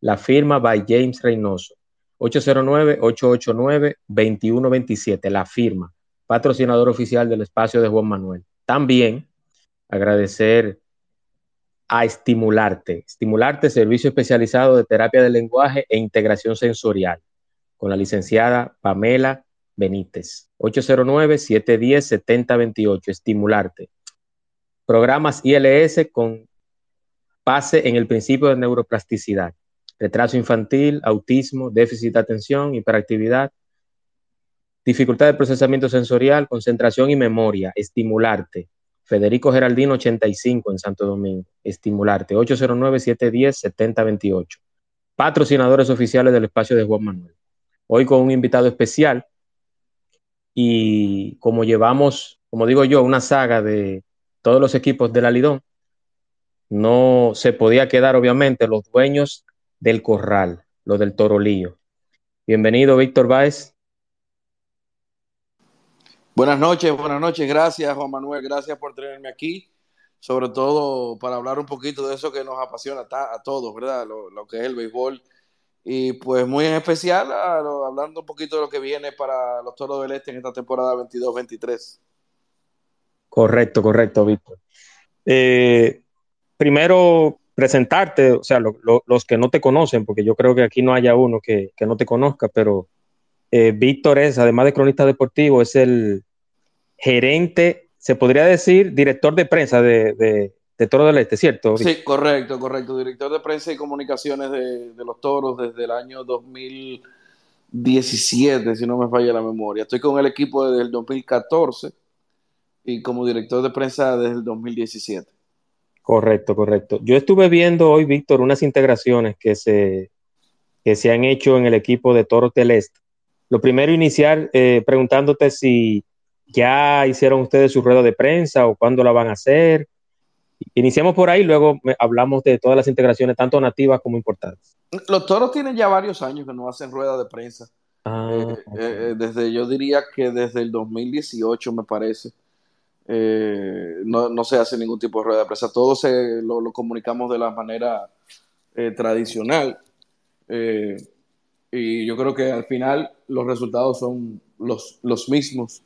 La firma by James Reynoso. 809-889-2127. La firma. Patrocinador oficial del espacio de Juan Manuel. También agradecer a Estimularte. Estimularte, servicio especializado de terapia del lenguaje e integración sensorial, con la licenciada Pamela Benítez. 809-710-7028. Estimularte. Programas ILS con base en el principio de neuroplasticidad. Retraso infantil, autismo, déficit de atención, hiperactividad, dificultad de procesamiento sensorial, concentración y memoria. Estimularte Federico Geraldino 85 en Santo Domingo. Estimularte 809-710-7028. Patrocinadores oficiales del espacio de Juan Manuel. Hoy con un invitado especial y como llevamos, como digo yo, una saga de todos los equipos de la Lidón, no se podía quedar obviamente los dueños del corral, los del Torolío. Bienvenido, Víctor Báez. Buenas noches, buenas noches. Gracias, Juan Manuel. Gracias por tenerme aquí. Sobre todo para hablar un poquito de eso que nos apasiona a, todos, ¿verdad? Lo, que es el béisbol. Y pues muy en especial, hablando un poquito de lo que viene para los Toros del Este en esta temporada 22-23. Correcto, correcto, Víctor. Eh, primero, presentarte, o sea, los que no te conocen, porque yo creo que aquí no haya uno que, no te conozca, pero eh, Víctor es, además de cronista deportivo, es el, gerente, se podría decir, director de prensa de, Toro del Este, ¿cierto? Sí, correcto, correcto. Director de prensa y comunicaciones de, los Toros desde el año 2017, si no me falla la memoria. Estoy con el equipo desde el 2014 y como director de prensa desde el 2017. Correcto, correcto. Yo estuve viendo hoy, Víctor, unas integraciones que se, que se han hecho en el equipo de Toro del Este. Lo primero, iniciar eh, preguntándote si ¿Ya hicieron ustedes su rueda de prensa o cuándo la van a hacer? Iniciamos por ahí, luego hablamos de todas las integraciones, tanto nativas como importantes. Los toros tienen ya varios años que no hacen rueda de prensa. Ah, eh, eh, eh, desde, yo diría que desde el 2018, me parece, no, se hace ningún tipo de rueda de prensa. Todo se, lo, comunicamos de la manera tradicional. y yo creo que al final los resultados son los, los mismos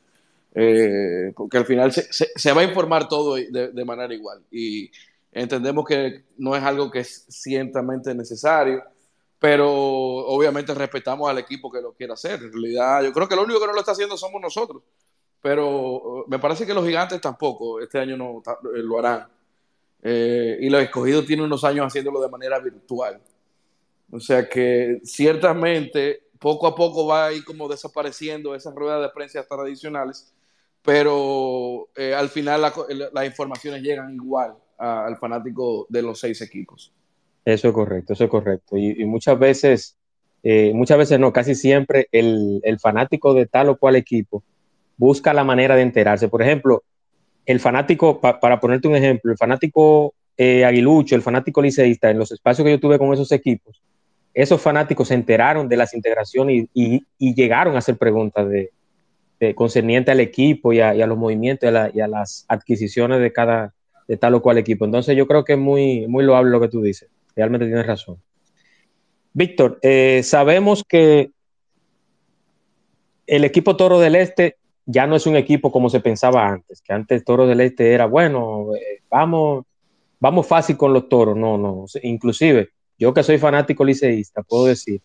eh, porque al final se, se, va a informar todo de, de, manera igual y entendemos que no es algo que es ciertamente necesario, pero obviamente respetamos al equipo que lo quiera hacer. En realidad, yo creo que lo único que no lo está haciendo somos nosotros, pero uh, me parece que los gigantes tampoco este año no eh, lo harán. Eh, y los escogidos tienen unos años haciéndolo de manera virtual. O sea que ciertamente poco a poco va a ir como desapareciendo esas ruedas de prensa tradicionales pero eh, al final las informaciones llegan igual al fanático de los seis equipos. Eso es correcto, eso es correcto. Y, muchas veces, muchas veces no, casi siempre el, fanático de tal o cual equipo busca la manera de enterarse. Por ejemplo, el fanático, para ponerte un ejemplo, el fanático eh, aguilucho, el fanático liceísta, en los espacios que yo tuve con esos equipos, esos fanáticos se enteraron de las integraciones y llegaron a hacer preguntas de, concerniente al equipo y a, los movimientos y a, las adquisiciones de cada, de tal o cual equipo. Entonces yo creo que es muy, muy loable lo que tú dices. Realmente tienes razón. Víctor, eh, sabemos que el equipo Toro del Este ya no es un equipo como se pensaba antes, que antes Toro del Este era, bueno, eh, vamos, vamos fácil con los toros. No, no. Inclusive, yo que soy fanático liceísta, puedo decir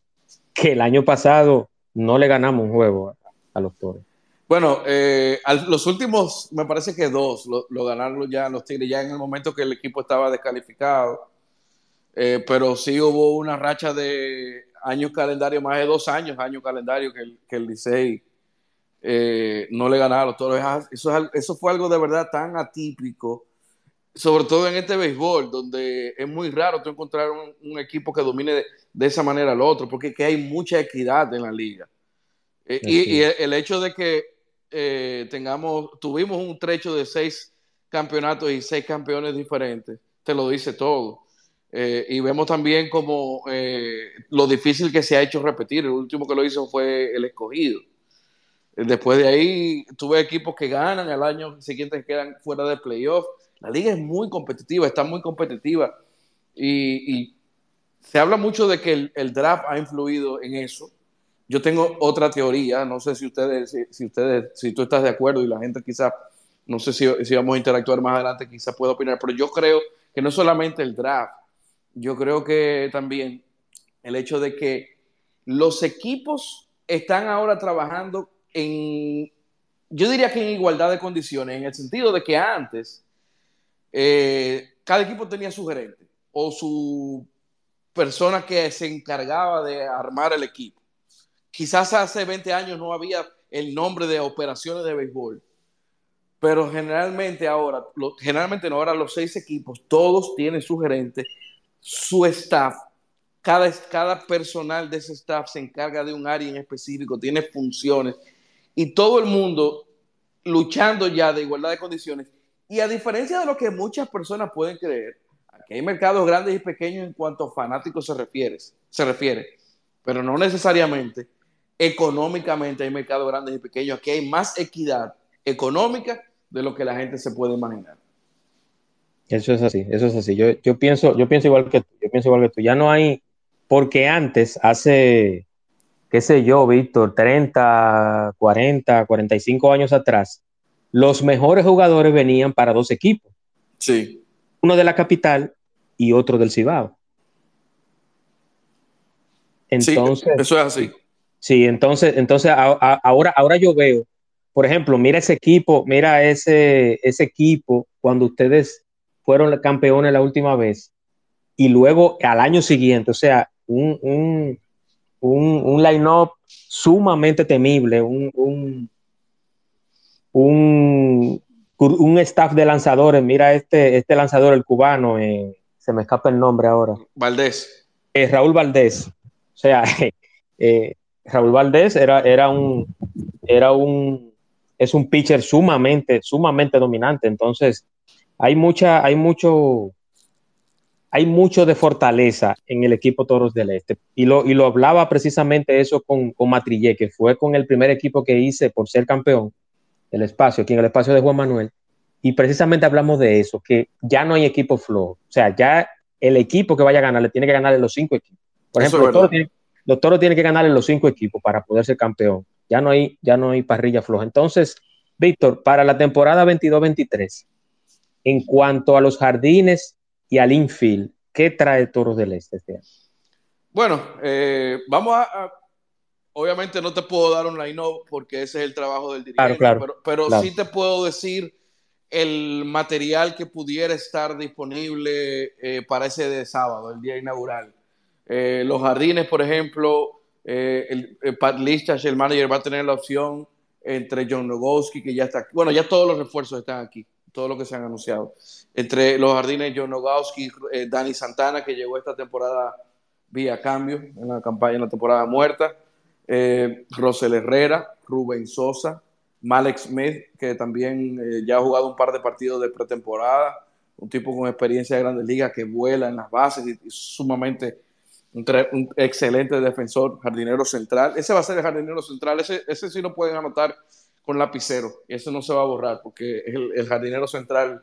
que el año pasado no le ganamos un juego a los toros. Bueno, eh, los últimos, me parece que dos lo, ganaron ya los Tigres, ya en el momento que el equipo estaba descalificado. Eh, pero sí hubo una racha de años calendario, más de dos años, año calendario, que el, que eh, no le ganaba a los toros. Eso, eso fue algo de verdad tan atípico, sobre todo en este béisbol, donde es muy raro tú encontrar un, equipo que domine de, esa manera al otro, porque que hay mucha equidad en la liga. y, el hecho de que eh, tengamos, tuvimos un trecho de seis campeonatos y seis campeones diferentes, te lo dice todo. Eh, y vemos también como eh, lo difícil que se ha hecho repetir. El último que lo hizo fue el escogido. Después de ahí tuve equipos que ganan, al año siguiente quedan fuera de playoff. La liga es muy competitiva, está muy competitiva. Y, se habla mucho de que el, draft ha influido en eso. Yo tengo otra teoría, no sé si ustedes, si, ustedes, si tú estás de acuerdo y la gente quizá, no sé si, si vamos a interactuar más adelante, quizá pueda opinar, pero yo creo que no solamente el draft, yo creo que también el hecho de que los equipos están ahora trabajando yo diría que en igualdad de condiciones, en el sentido de que antes eh, cada equipo tenía su gerente o su persona que se encargaba de armar el equipo. Quizás hace 20 años no había el nombre de operaciones de béisbol, pero generalmente ahora, generalmente no, ahora los seis equipos, todos tienen su gerente, su staff, cada, cada personal de ese staff se encarga de un área en específico, tiene funciones y todo el mundo luchando ya de igualdad de condiciones. Y a diferencia de lo que muchas personas pueden creer, aquí hay mercados grandes y pequeños en cuanto a fanáticos se refiere, se refiere pero no necesariamente económicamente hay mercados grandes y pequeños. Aquí hay más equidad económica de lo que la gente se puede imaginar. Eso es así, eso es así. Yo, yo, pienso, yo pienso igual que tú, yo pienso igual que tú. Ya no hay, porque antes, hace, qué sé yo, Víctor, 30, 40, 45 años atrás, los mejores jugadores venían para dos equipos. Sí. Uno de la capital y otro del Cibao. Entonces, eso es así. Sí, entonces, entonces ahora, ahora yo veo, por ejemplo, mira ese equipo, mira ese, ese equipo cuando ustedes fueron campeones la última vez y luego al año siguiente, o sea, un, un, un, line-up sumamente temible, un, un, un, staff de lanzadores. Mira este, este lanzador, el cubano, eh, se me escapa el nombre ahora. Valdés. Eh, Raúl Valdés. O sea, eh, Raúl Valdés era, era un, era un, es un pitcher sumamente, sumamente dominante. Entonces, hay mucha, hay mucho, hay mucho de fortaleza en el equipo Toros del Este. Y lo, y lo hablaba precisamente eso con, con Matrillé, que fue con el primer equipo que hice por ser campeón del espacio, aquí en el espacio de Juan Manuel. Y precisamente hablamos de eso, que ya no hay equipo flow. O sea, ya el equipo que vaya a ganar le tiene que ganar en los cinco equipos. Por ejemplo, los toros, tienen, que ganar en los cinco equipos para poder ser campeón. Ya no hay, ya no hay parrilla floja. Entonces, Víctor, para la temporada 22-23, en cuanto a los jardines y al infield, ¿qué trae Toros del Este este año? Bueno, eh, vamos a, Obviamente no te puedo dar un line-up porque ese es el trabajo del dirigente, pero, pero sí te puedo decir el material que pudiera estar disponible eh, para ese de sábado, el día inaugural. Eh, los jardines, por ejemplo, el, el, Pat Lichach, el manager, va a tener la opción entre John Nogowski, que ya está aquí. Bueno, ya todos los refuerzos están aquí todo lo que se han anunciado. Entre los jardines, John Nogowski, eh, Dani Santana, que llegó esta temporada vía cambio en la campaña, en la temporada muerta, eh, Rosel Herrera, Rubén Sosa, Malek Smith, que también eh, ya ha jugado un par de partidos de pretemporada, un tipo con experiencia de grandes ligas que vuela en las bases y, sumamente un, excelente defensor, jardinero central. Ese va a ser el jardinero central, ese, ese sí lo pueden anotar con lapicero. Y eso no se va a borrar porque es el, jardinero central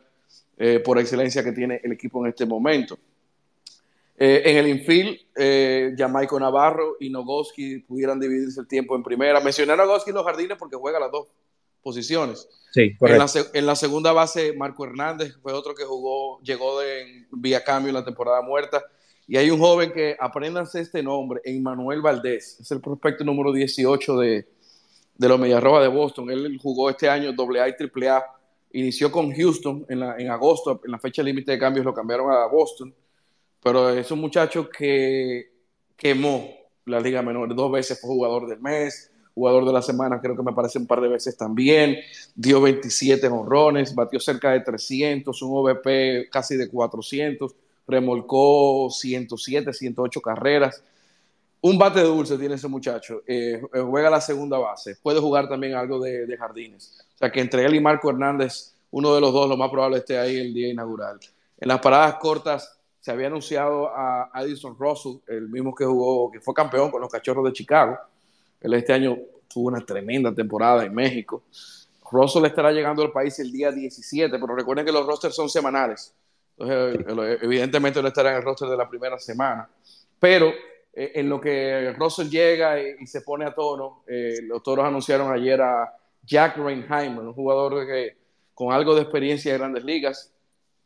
eh, por excelencia que tiene el equipo en este momento. Eh, en el infield, eh, Jamaico Navarro y Nogoski pudieran dividirse el tiempo en primera. Mencioné a Nogoski en los jardines porque juega las dos posiciones. Sí, En la, segunda base, Marco Hernández fue otro que jugó, llegó de vía cambio en la temporada muerta. Y hay un joven que apréndanse este nombre, Emmanuel Valdés, es el prospecto número 18 de, de los Mediarroba de Boston. Él jugó este año AA y AAA. Inició con Houston en, en agosto, en la fecha límite de cambios lo cambiaron a Boston. Pero es un muchacho que quemó la Liga Menor. Dos veces fue jugador del mes, jugador de la semana, creo que me parece un par de veces también. Dio 27 honrones, batió cerca de 300, un OVP casi de 400, remolcó 107, 108 carreras un bate dulce tiene ese muchacho. Eh, eh, juega la segunda base. Puede jugar también algo de, jardines. O sea que entre él y Marco Hernández, uno de los dos, lo más probable esté ahí el día inaugural. En las paradas cortas se había anunciado a Addison Russell, el mismo que jugó, que fue campeón con los Cachorros de Chicago. Él este año tuvo una tremenda temporada en México. Russell estará llegando al país el día 17, pero recuerden que los rosters son semanales. Entonces, evidentemente no estará en el roster de la primera semana Pero eh, en lo que Russell llega y, se pone a tono, eh, los toros anunciaron ayer a Jack Reinheimer, un jugador que, con algo de experiencia en grandes ligas,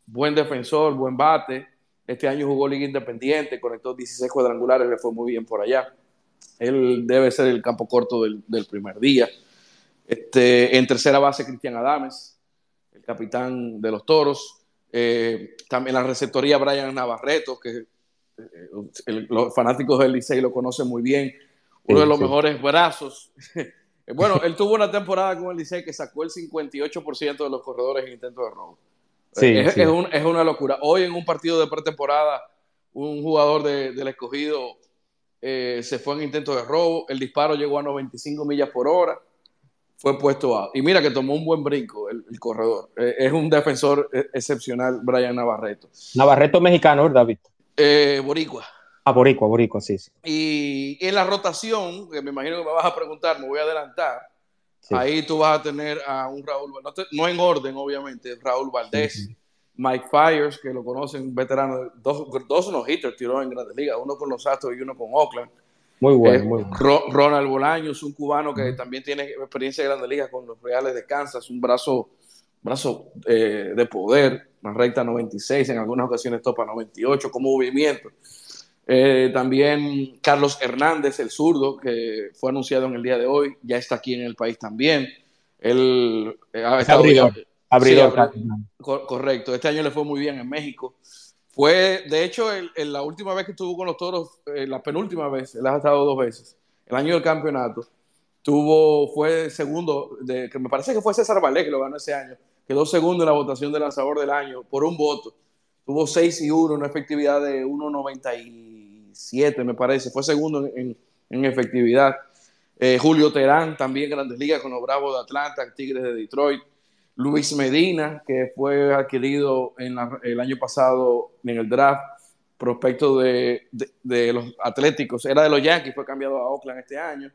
buen defensor, buen bate. Este año jugó Liga Independiente, conectó 16 cuadrangulares, le fue muy bien por allá. Él debe ser el campo corto del, primer día. Este, en tercera base, Cristian Adames, el capitán de los toros. Eh, también la receptoría, Brian Navarreto, que eh, los fanáticos del Licey lo conocen muy bien. Uno de los mejores brazos. bueno, él tuvo una temporada con el Licey que sacó el 58% de los corredores en intento de robo. es, una locura. Hoy en un partido de pretemporada, un jugador del escogido eh, se fue en intento de robo. El disparo llegó a 95 millas por hora. Fue puesto a. Y mira que tomó un buen brinco el, corredor. Eh, es un defensor excepcional, Brian Navarreto. Navarreto mexicano, ¿verdad, Víctor? Eh, boricua. Ah, Boricua, Boricua, sí, sí. Y en la rotación, que me imagino que me vas a preguntar, me voy a adelantar. Ahí tú vas a tener a un Raúl, no, en orden, obviamente, Raúl Valdés, Mike Fires, que lo conocen, veterano, dos, dos no hitters tiró en Grandes Ligas, uno con los Astros y uno con Oakland. Muy bueno, eh, muy bueno. Ronald Bolaños, un cubano que también tiene experiencia en Grandes Ligas con los Reales de Kansas, un brazo, brazo eh, de poder una recta 96, en algunas ocasiones topa 98 como movimiento. Eh, también Carlos Hernández, el zurdo, que fue anunciado en el día de hoy, ya está aquí en el país también. Él eh, ha estado abridor, correcto. Este año le fue muy bien en México. Fue, de hecho, la última vez que estuvo con los toros, eh, la penúltima vez, él ha estado dos veces, el año del campeonato, tuvo, fue segundo, de, que me parece que fue César Valé que lo ganó ese año, quedó segundo en la votación de lanzador del año por un voto. Tuvo 6 y 1, una efectividad de 1.97, me parece. Fue segundo en, efectividad. Eh, Julio Terán, también Grandes Ligas con los Bravos de Atlanta, Tigres de Detroit. Luis Medina, que fue adquirido en el año pasado en el draft, prospecto de, los Atléticos, era de los Yankees, fue cambiado a Oakland este año.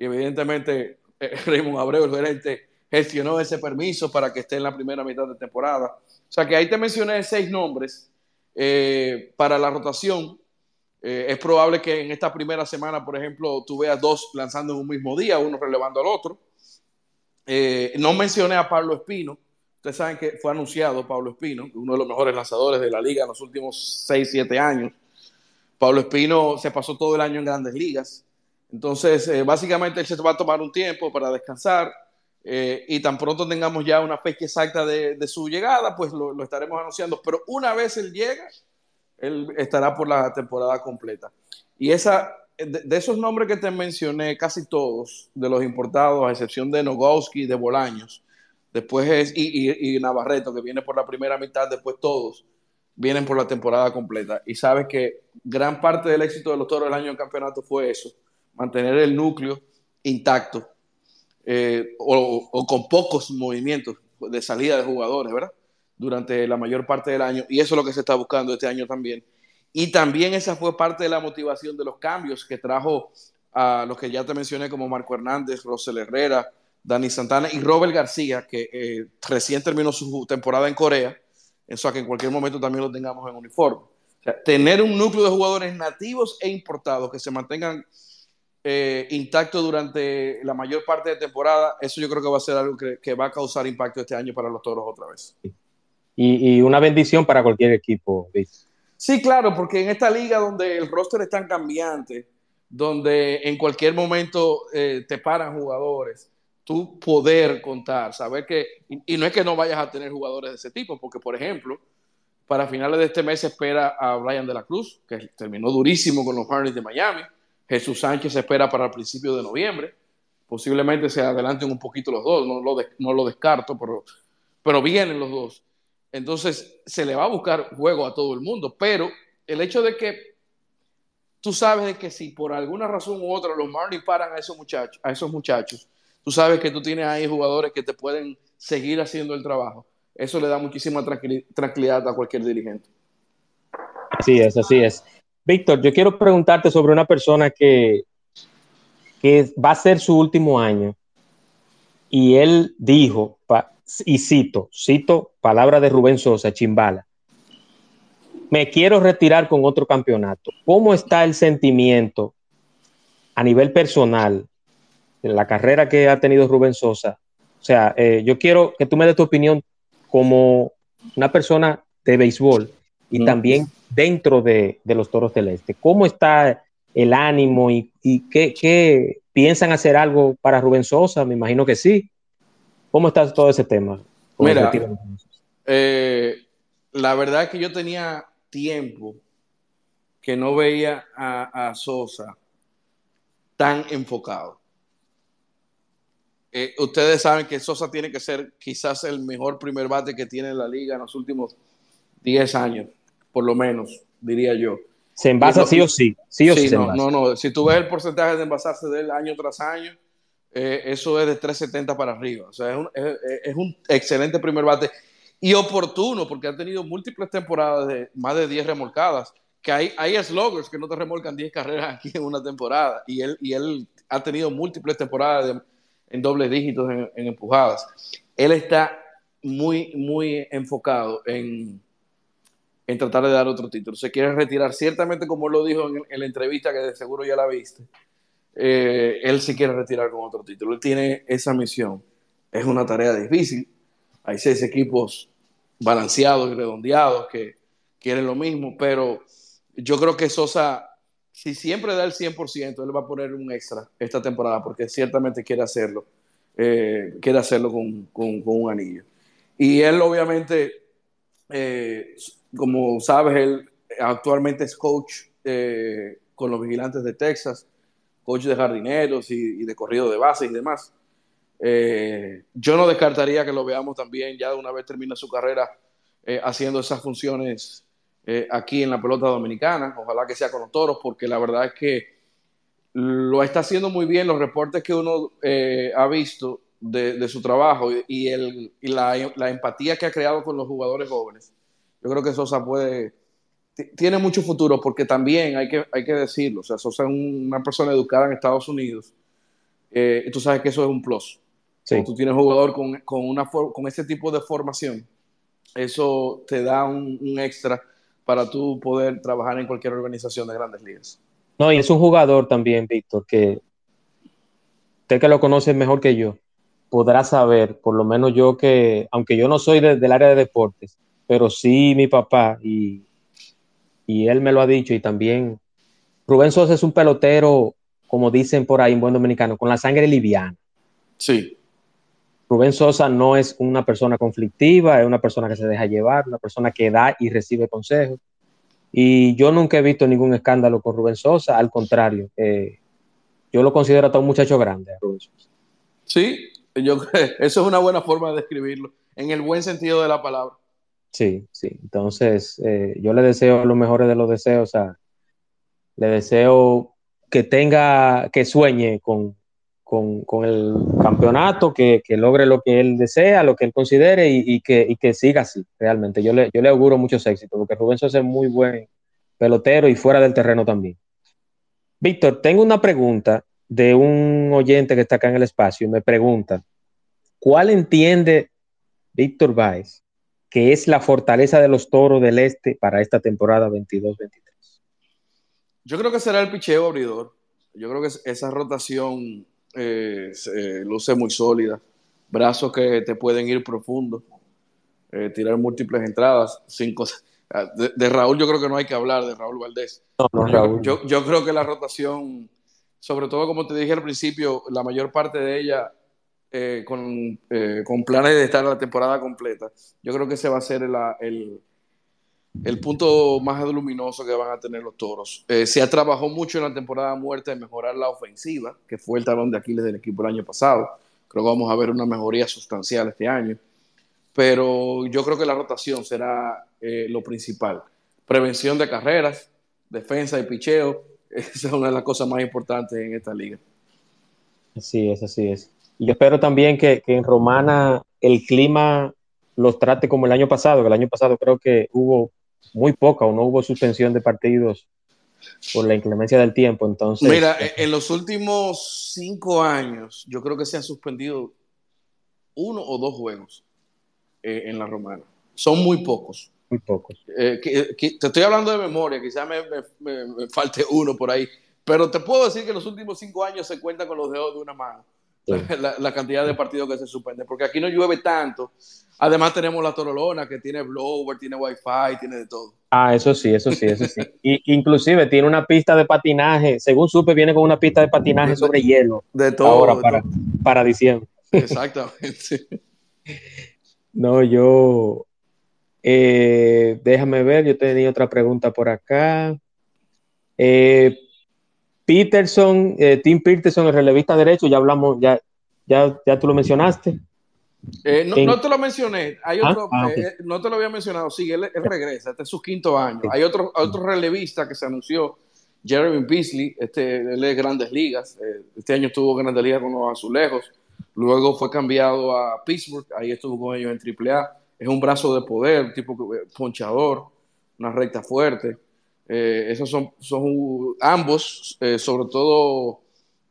Y evidentemente eh, Raymond Abreu, el gerente, gestionó ese permiso para que esté en la primera mitad de temporada. O sea que ahí te mencioné seis nombres eh, para la rotación. Eh, es probable que en esta primera semana, por ejemplo, tú veas dos lanzando en un mismo día, uno relevando al otro. Eh, no mencioné a Pablo Espino. Ustedes saben que fue anunciado Pablo Espino, uno de los mejores lanzadores de la liga en los últimos 6, 7 años. Pablo Espino se pasó todo el año en grandes ligas. Entonces, básicamente él se va a tomar un tiempo para descansar, eh, y tan pronto tengamos ya una fecha exacta de, su llegada, pues lo, estaremos anunciando. Pero una vez él llega, él estará por la temporada completa. Y esa, de, esos nombres que te mencioné, casi todos de los importados, a excepción de Nogowski y de Bolaños, después es, y, y, Navarreto, que viene por la primera mitad, después todos vienen por la temporada completa. Y sabes que gran parte del éxito de los toros del año del campeonato fue eso, mantener el núcleo intacto eh, o, con pocos movimientos de salida de jugadores, ¿verdad? Durante la mayor parte del año. Y eso es lo que se está buscando este año también. Y también esa fue parte de la motivación de los cambios que trajo a los que ya te mencioné, como Marco Hernández, Rosel Herrera, Dani Santana y Robert García, que eh, recién terminó su temporada en Corea. Eso a que en cualquier momento también lo tengamos en uniforme. O sea, tener un núcleo de jugadores nativos e importados que se mantengan eh, intacto durante la mayor parte de temporada, eso yo creo que va a ser algo que, va a causar impacto este año para los toros otra vez. Y, una bendición para cualquier equipo. Sí, claro, porque en esta liga donde el roster es tan cambiante, donde en cualquier momento eh, te paran jugadores, tú poder contar, saber que, y, no es que no vayas a tener jugadores de ese tipo, porque por ejemplo, para finales de este mes se espera a Brian de la Cruz, que terminó durísimo con los Marlins de Miami, Jesús Sánchez se espera para el principio de noviembre. Posiblemente se adelanten un poquito los dos, no lo, no lo descarto, pero, pero vienen los dos. Entonces se le va a buscar juego a todo el mundo, pero el hecho de que tú sabes de que si por alguna razón u otra los Marlins paran a esos muchachos, a esos muchachos, tú sabes que tú tienes ahí jugadores que te pueden seguir haciendo el trabajo. Eso le da muchísima tranquilidad a cualquier dirigente. Sí, es, así es. Víctor, yo quiero preguntarte sobre una persona que, que va a ser su último año y él dijo, y cito, cito palabra de Rubén Sosa, Chimbala, me quiero retirar con otro campeonato. ¿Cómo está el sentimiento a nivel personal en la carrera que ha tenido Rubén Sosa? O sea, eh, yo quiero que tú me des tu opinión como una persona de béisbol y también dentro de, los Toros del Este. ¿Cómo está el ánimo y, qué, piensan hacer algo para Rubén Sosa? Me imagino que sí. ¿Cómo está todo ese tema? Mira, eh, la verdad es que yo tenía tiempo que no veía a, Sosa tan enfocado. Eh, ustedes saben que Sosa tiene que ser quizás el mejor primer bate que tiene la liga en los últimos 10 años, por lo menos, diría yo. Se envasa sí o sí. Sí o sí. no, no, no. Si tú ves el porcentaje de envasarse del año tras año, eh, eso es de 370 para arriba. O sea, es un, es un excelente primer bate y oportuno, porque ha tenido múltiples temporadas de más de 10 remolcadas, que hay, hay sluggers que no te remolcan 10 carreras aquí en una temporada, y él, y él ha tenido múltiples temporadas en dobles dígitos en, empujadas. Él está muy, muy enfocado en, en tratar de dar otro título. Se quiere retirar, ciertamente como lo dijo en, la entrevista que de seguro ya la viste, eh, él se quiere retirar con otro título. Él tiene esa misión. Es una tarea difícil. Hay seis equipos balanceados y redondeados que quieren lo mismo, pero yo creo que Sosa, si siempre da el 100%, él va a poner un extra esta temporada porque ciertamente quiere hacerlo, eh, quiere hacerlo con, un anillo. Y él obviamente, eh, como sabes, él actualmente es coach eh, con los vigilantes de Texas, coach de jardineros y, de corrido de base y demás. Eh, yo no descartaría que lo veamos también ya de una vez termina su carrera haciendo esas funciones aquí en la pelota dominicana. Ojalá que sea con los toros, porque la verdad es que lo está haciendo muy bien. Los reportes que uno ha visto de, su trabajo y, el, la, empatía que ha creado con los jugadores jóvenes, yo creo que Sosa puede. Tiene mucho futuro porque también hay que, hay que decirlo, o sea, Sosa es una persona educada en Estados Unidos y tú sabes que eso es un plus cuando tú tienes un jugador con, con, una, con ese tipo de formación, eso te da un, extra para tú poder trabajar en cualquier organización de grandes ligas. No, y es un jugador también, Víctor, que usted que lo conoce mejor que yo, podrá saber, por lo menos yo que, aunque yo no soy del área de deportes, pero sí mi papá y, y él me lo ha dicho y también Rubén Sosa es un pelotero, como dicen por ahí en buen dominicano, con la sangre liviana. Sí. Rubén Sosa no es una persona conflictiva, es una persona que se deja llevar, una persona que da y recibe consejos. Y yo nunca he visto ningún escándalo con Rubén Sosa, al contrario, eh, yo lo considero hasta un muchacho grande, Rubén Sosa. Sí, yo, eso es una buena forma de describirlo, en el buen sentido de la palabra. Sí, sí. Entonces, eh, yo le deseo los mejores de los deseos. le deseo que tenga, que sueñe con, con, el campeonato, que, logre lo que él desea, lo que él considere y, que, que, siga así, realmente. Yo le, yo le auguro muchos éxitos, porque Rubén Sosa es muy buen pelotero y fuera del terreno también. Víctor, tengo una pregunta de un oyente que está acá en el espacio y me pregunta, ¿cuál entiende Víctor Báez que es la fortaleza de los toros del este para esta temporada 22-23? Yo creo que será el picheo abridor. Yo creo que esa rotación eh, luce muy sólida, brazos que te pueden ir profundo, eh, tirar múltiples entradas, cinco. Ah, de, Raúl yo creo que no hay que hablar, de Raúl Valdés. Yo, yo, creo que la rotación, sobre todo como te dije al principio, la mayor parte de ella eh, con, con, planes de estar la temporada completa, yo creo que ese va a ser el el punto más luminoso que van a tener los toros. Eh, se ha trabajado mucho en la temporada muerta en mejorar la ofensiva, que fue el talón de Aquiles del equipo el año pasado. Creo que vamos a ver una mejoría sustancial este año. Pero yo creo que la rotación será eh, lo principal. Prevención de carreras, defensa y picheo. Esa es una de las cosas más importantes en esta liga. Así es, así es. Y yo espero también que, que en Romana el clima los trate como el año pasado, que el año pasado creo que hubo muy poca o no hubo suspensión de partidos por la inclemencia del tiempo. Entonces, mira, en los últimos cinco años, yo creo que se han suspendido uno o dos juegos eh, en la Romana. Son muy pocos. Muy pocos. Eh, te estoy hablando de memoria, quizás me, me, falte uno por ahí, pero te puedo decir que en los últimos cinco años se cuenta con los dedos de una mano. La, cantidad de partidos que se suspende, porque aquí no llueve tanto. Además tenemos la Torolona que tiene blower, tiene wifi, tiene de todo. Ah, eso sí, eso sí, eso sí. Y, inclusive tiene una pista de patinaje, según supe, viene con una pista de patinaje sobre hielo. De todo. Ahora para, para diciembre. Exactamente. no, yo, eh, déjame ver, yo tenía otra pregunta por acá. Eh, Peterson, eh, Tim Peterson, el relevista derecho, ya hablamos, ya, ya, ya tú lo mencionaste. no, te lo mencioné, hay ah, otro, ah, no te lo había mencionado, sí, él, regresa, este es su quinto año. Hay otro, otro relevista que se anunció, Jeremy Beasley, este, él es Grandes Ligas, este año estuvo Grandes Ligas con los Azulejos, luego fue cambiado a Pittsburgh, ahí estuvo con ellos en AAA es un brazo de poder, tipo ponchador, una recta fuerte. Eh, esos son, son ambos, eh, sobre todo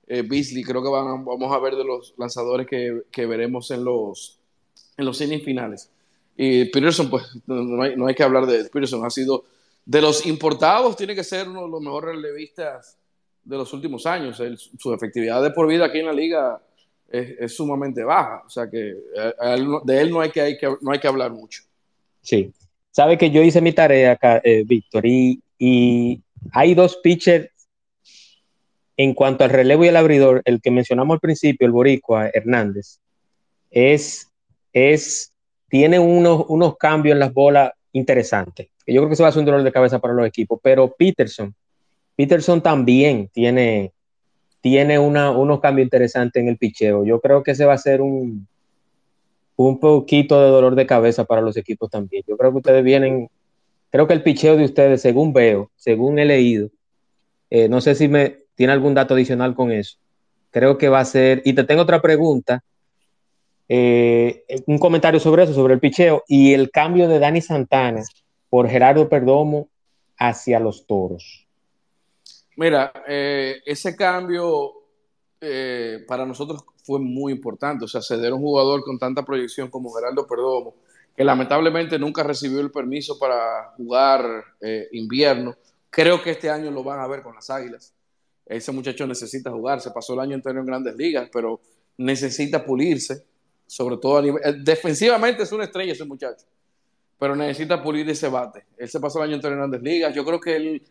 eh, Beasley, creo que van, vamos a ver de los lanzadores que, veremos en los, en los semifinales. Y Peterson, pues no hay, no hay, que hablar de Peterson, ha sido de los importados, tiene que ser uno de los mejores relevistas de los últimos años. su efectividad de por vida aquí en la liga es, sumamente baja. O sea que eh, de él no hay que, hay que, no hay que hablar mucho. Sí. Sabe que yo hice mi tarea acá, eh, Víctor, y, hay dos pitchers en cuanto al relevo y el abridor. El que mencionamos al principio, el Boricua Hernández, es, es tiene unos, unos cambios en las bolas interesantes. Yo creo que se va a hacer un dolor de cabeza para los equipos, pero Peterson, Peterson también tiene, tiene unos cambios interesantes en el picheo. Yo creo que ese va a ser un, un poquito de dolor de cabeza para los equipos también. Yo creo que ustedes vienen, creo que el picheo de ustedes, según veo, según he leído, eh, no sé si me tiene algún dato adicional con eso. Creo que va a ser, y te tengo otra pregunta, eh, un comentario sobre eso, sobre el picheo y el cambio de Dani Santana por Gerardo Perdomo hacia los toros. Mira, eh, ese cambio eh, para nosotros fue muy importante. O sea, ceder a un jugador con tanta proyección como Geraldo Perdomo, que lamentablemente nunca recibió el permiso para jugar eh, invierno. Creo que este año lo van a ver con las Águilas. Ese muchacho necesita jugar. Se pasó el año entero en grandes ligas, pero necesita pulirse, sobre todo a nivel. Defensivamente es una estrella ese muchacho, pero necesita pulir ese bate. Él se pasó el año entero en grandes ligas. Yo creo que él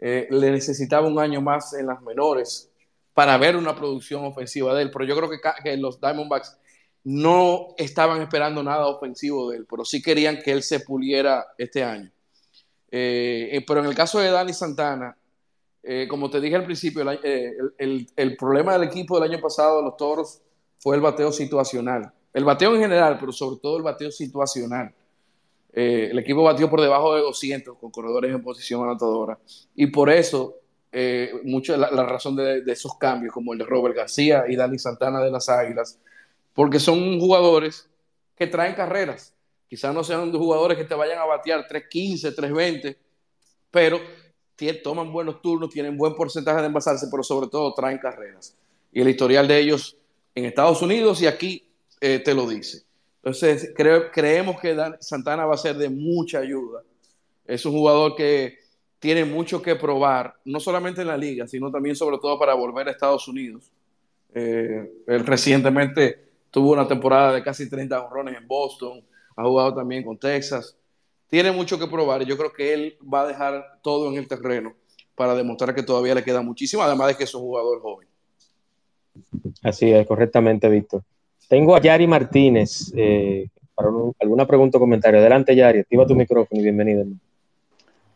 eh, le necesitaba un año más en las menores para ver una producción ofensiva de él, pero yo creo que, los Diamondbacks no estaban esperando nada ofensivo de él, pero sí querían que él se puliera este año. Eh, eh, pero en el caso de Dani Santana, como te dije al principio, el, el, problema del equipo del año pasado, los Toros, fue el bateo situacional. El bateo en general, pero sobre todo el bateo situacional. Eh, el equipo batió por debajo de 200 con corredores en posición anotadora. Y por eso, eh, mucho la, razón de, esos cambios, como el de Robert García y Dani Santana de las Águilas, porque son jugadores que traen carreras. Quizás no sean jugadores que te vayan a batear 3.15, 3.20, pero toman buenos turnos, tienen buen porcentaje de envasarse, pero sobre todo traen carreras. Y el historial de ellos en Estados Unidos y aquí eh, te lo dice. Entonces, creemos que Santana va a ser de mucha ayuda. Es un jugador que tiene mucho que probar, no solamente en la liga, sino también sobre todo para volver a Estados Unidos. Eh, él recientemente tuvo una temporada de casi 30 honrones en Boston, ha jugado también con Texas. Tiene mucho que probar y yo creo que él va a dejar todo en el terreno para demostrar que todavía le queda muchísimo, además de que es un jugador joven. Así es, correctamente, Víctor. Tengo a Yari Martínez eh, para alguna pregunta o comentario. Adelante, Yari, activa tu micrófono y bienvenido.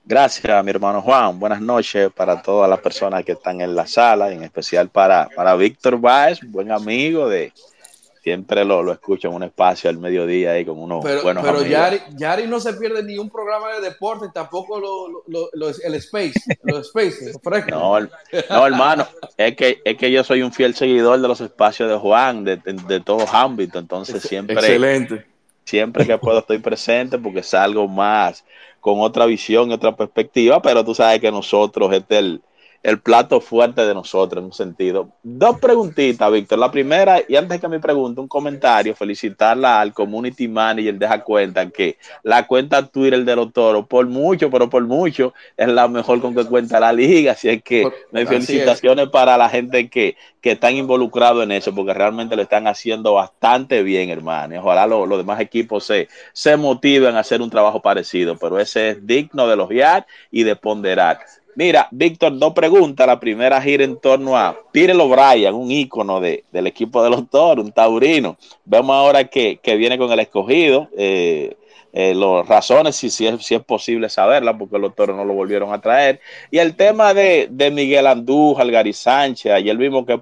Gracias, mi hermano Juan. Buenas noches para todas las personas que están en la sala, en especial para, para Víctor Báez, buen amigo de, siempre lo, lo escucho en un espacio al mediodía ahí con unos pero, buenos pero Yari, Yari, no se pierde ni un programa de deporte, tampoco lo, lo, el Space, los Space, no, no, hermano, es que, es que yo soy un fiel seguidor de los espacios de Juan, de, de, todos ámbitos, entonces siempre... Excelente. Siempre que puedo estoy presente porque es algo más con otra visión y otra perspectiva, pero tú sabes que nosotros, este el el plato fuerte de nosotros en un sentido. Dos preguntitas, Víctor. La primera, y antes que me pregunte, un comentario, felicitarla al community manager, deja cuenta que la cuenta Twitter de los toros, por mucho, pero por mucho, es la mejor con que cuenta la liga. Así es que me felicitaciones para la gente que, que están involucrados en eso, porque realmente lo están haciendo bastante bien, hermano. Ojalá los demás equipos se, se motiven a hacer un trabajo parecido, pero ese es digno de elogiar y de ponderar. Mira, Víctor, dos preguntas. La primera gira en torno a Peter O'Brien, un ícono de, del equipo de los toros, un taurino. Vemos ahora que, viene con el escogido. Eh, eh, las razones, si, si, es, si es posible saberla, porque los toros no lo volvieron a traer. Y el tema de, de Miguel Andújar, Gary Sánchez, ayer vimos que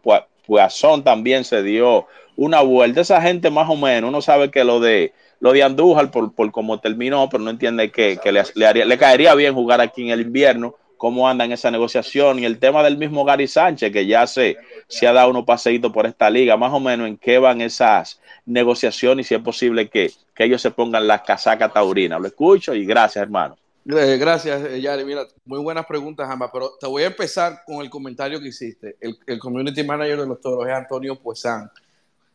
Puazón también se dio una vuelta. Esa gente más o menos, uno sabe que lo de lo de Andújar por, por cómo terminó, pero no entiende que, le, le, le caería bien jugar aquí en el invierno cómo anda en esa negociación y el tema del mismo Gary Sánchez, que ya se, se ha dado unos paseitos por esta liga, más o menos en qué van esas negociaciones y si es posible que, ellos se pongan las casacas taurinas. Lo escucho y gracias, hermano. Eh, gracias, eh, Yari. Mira, muy buenas preguntas, ambas, pero te voy a empezar con el comentario que hiciste. El, community manager de los toros es Antonio Puesán,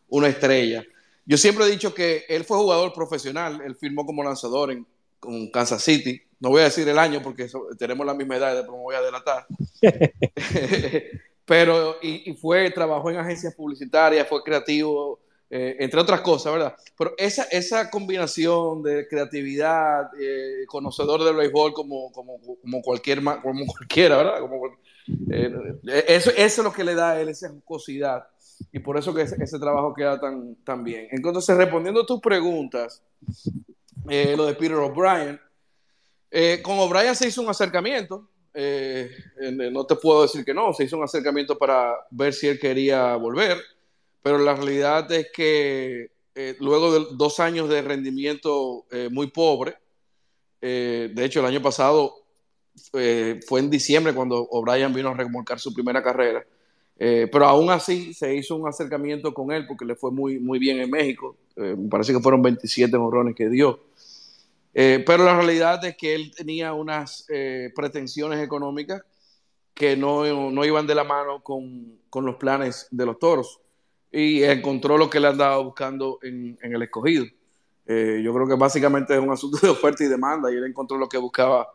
una estrella. Yo siempre he dicho que él fue jugador profesional, él firmó como lanzador en, con Kansas City, no voy a decir el año porque tenemos la misma edad, pero me voy a delatar. pero, y, fue, trabajó en agencias publicitarias, fue creativo, eh, entre otras cosas, ¿verdad? Pero esa, esa combinación de creatividad, eh, conocedor del béisbol como, como, como, cualquier, como cualquiera, ¿verdad? Eh, eso, eso, es lo que le da a él esa jocosidad y por eso que ese, trabajo queda tan, tan bien. Entonces, respondiendo a tus preguntas, lo de Peter O'Brien, eh, con O'Brien se hizo un acercamiento, eh, no te puedo decir que no, se hizo un acercamiento para ver si él quería volver, pero la realidad es que eh, luego de dos años de rendimiento muy pobre, de hecho el año pasado fue en diciembre cuando O'Brien vino a remolcar su primera carrera, pero aún así se hizo un acercamiento con él porque le fue muy, muy bien en México, me parece que fueron 27 morrones que dio. Eh, pero la realidad es que él tenía unas eh, pretensiones económicas que no, no, iban de la mano con, con, los planes de los toros y encontró lo que le andaba buscando en, en el escogido. Eh, yo creo que básicamente es un asunto de oferta y demanda y él encontró lo que buscaba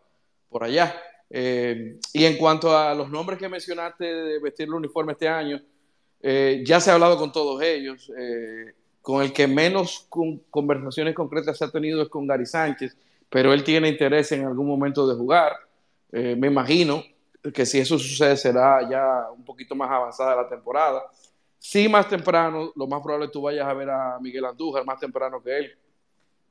por allá. y en cuanto a los nombres que mencionaste de vestir el uniforme este año, ya se ha hablado con todos ellos. Con el que menos conversaciones concretas se ha tenido es con Gary Sánchez, pero él tiene interés en algún momento de jugar. Eh, me imagino que si eso sucede será ya un poquito más avanzada la temporada. Sí, más temprano, lo más probable es que tú vayas a ver a Miguel Andújar más temprano que él.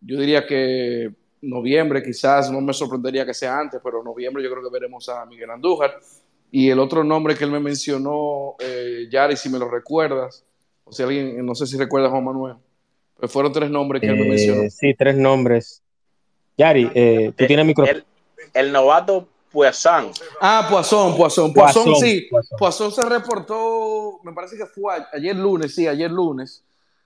Yo diría que noviembre quizás, no me sorprendería que sea antes, pero noviembre yo creo que veremos a Miguel Andújar. Y el otro nombre que él me mencionó, eh, Yari, si me lo recuerdas, o si alguien, no sé si recuerda Juan Manuel, pero fueron tres nombres que él me eh, mencionó. Sí, tres nombres. Yari, eh, tú tienes micrófono. El, novato Poisson. Ah, Poisson, Poisson, Poisson, sí. Poisson. se reportó, me parece que fue ayer lunes, sí, ayer lunes.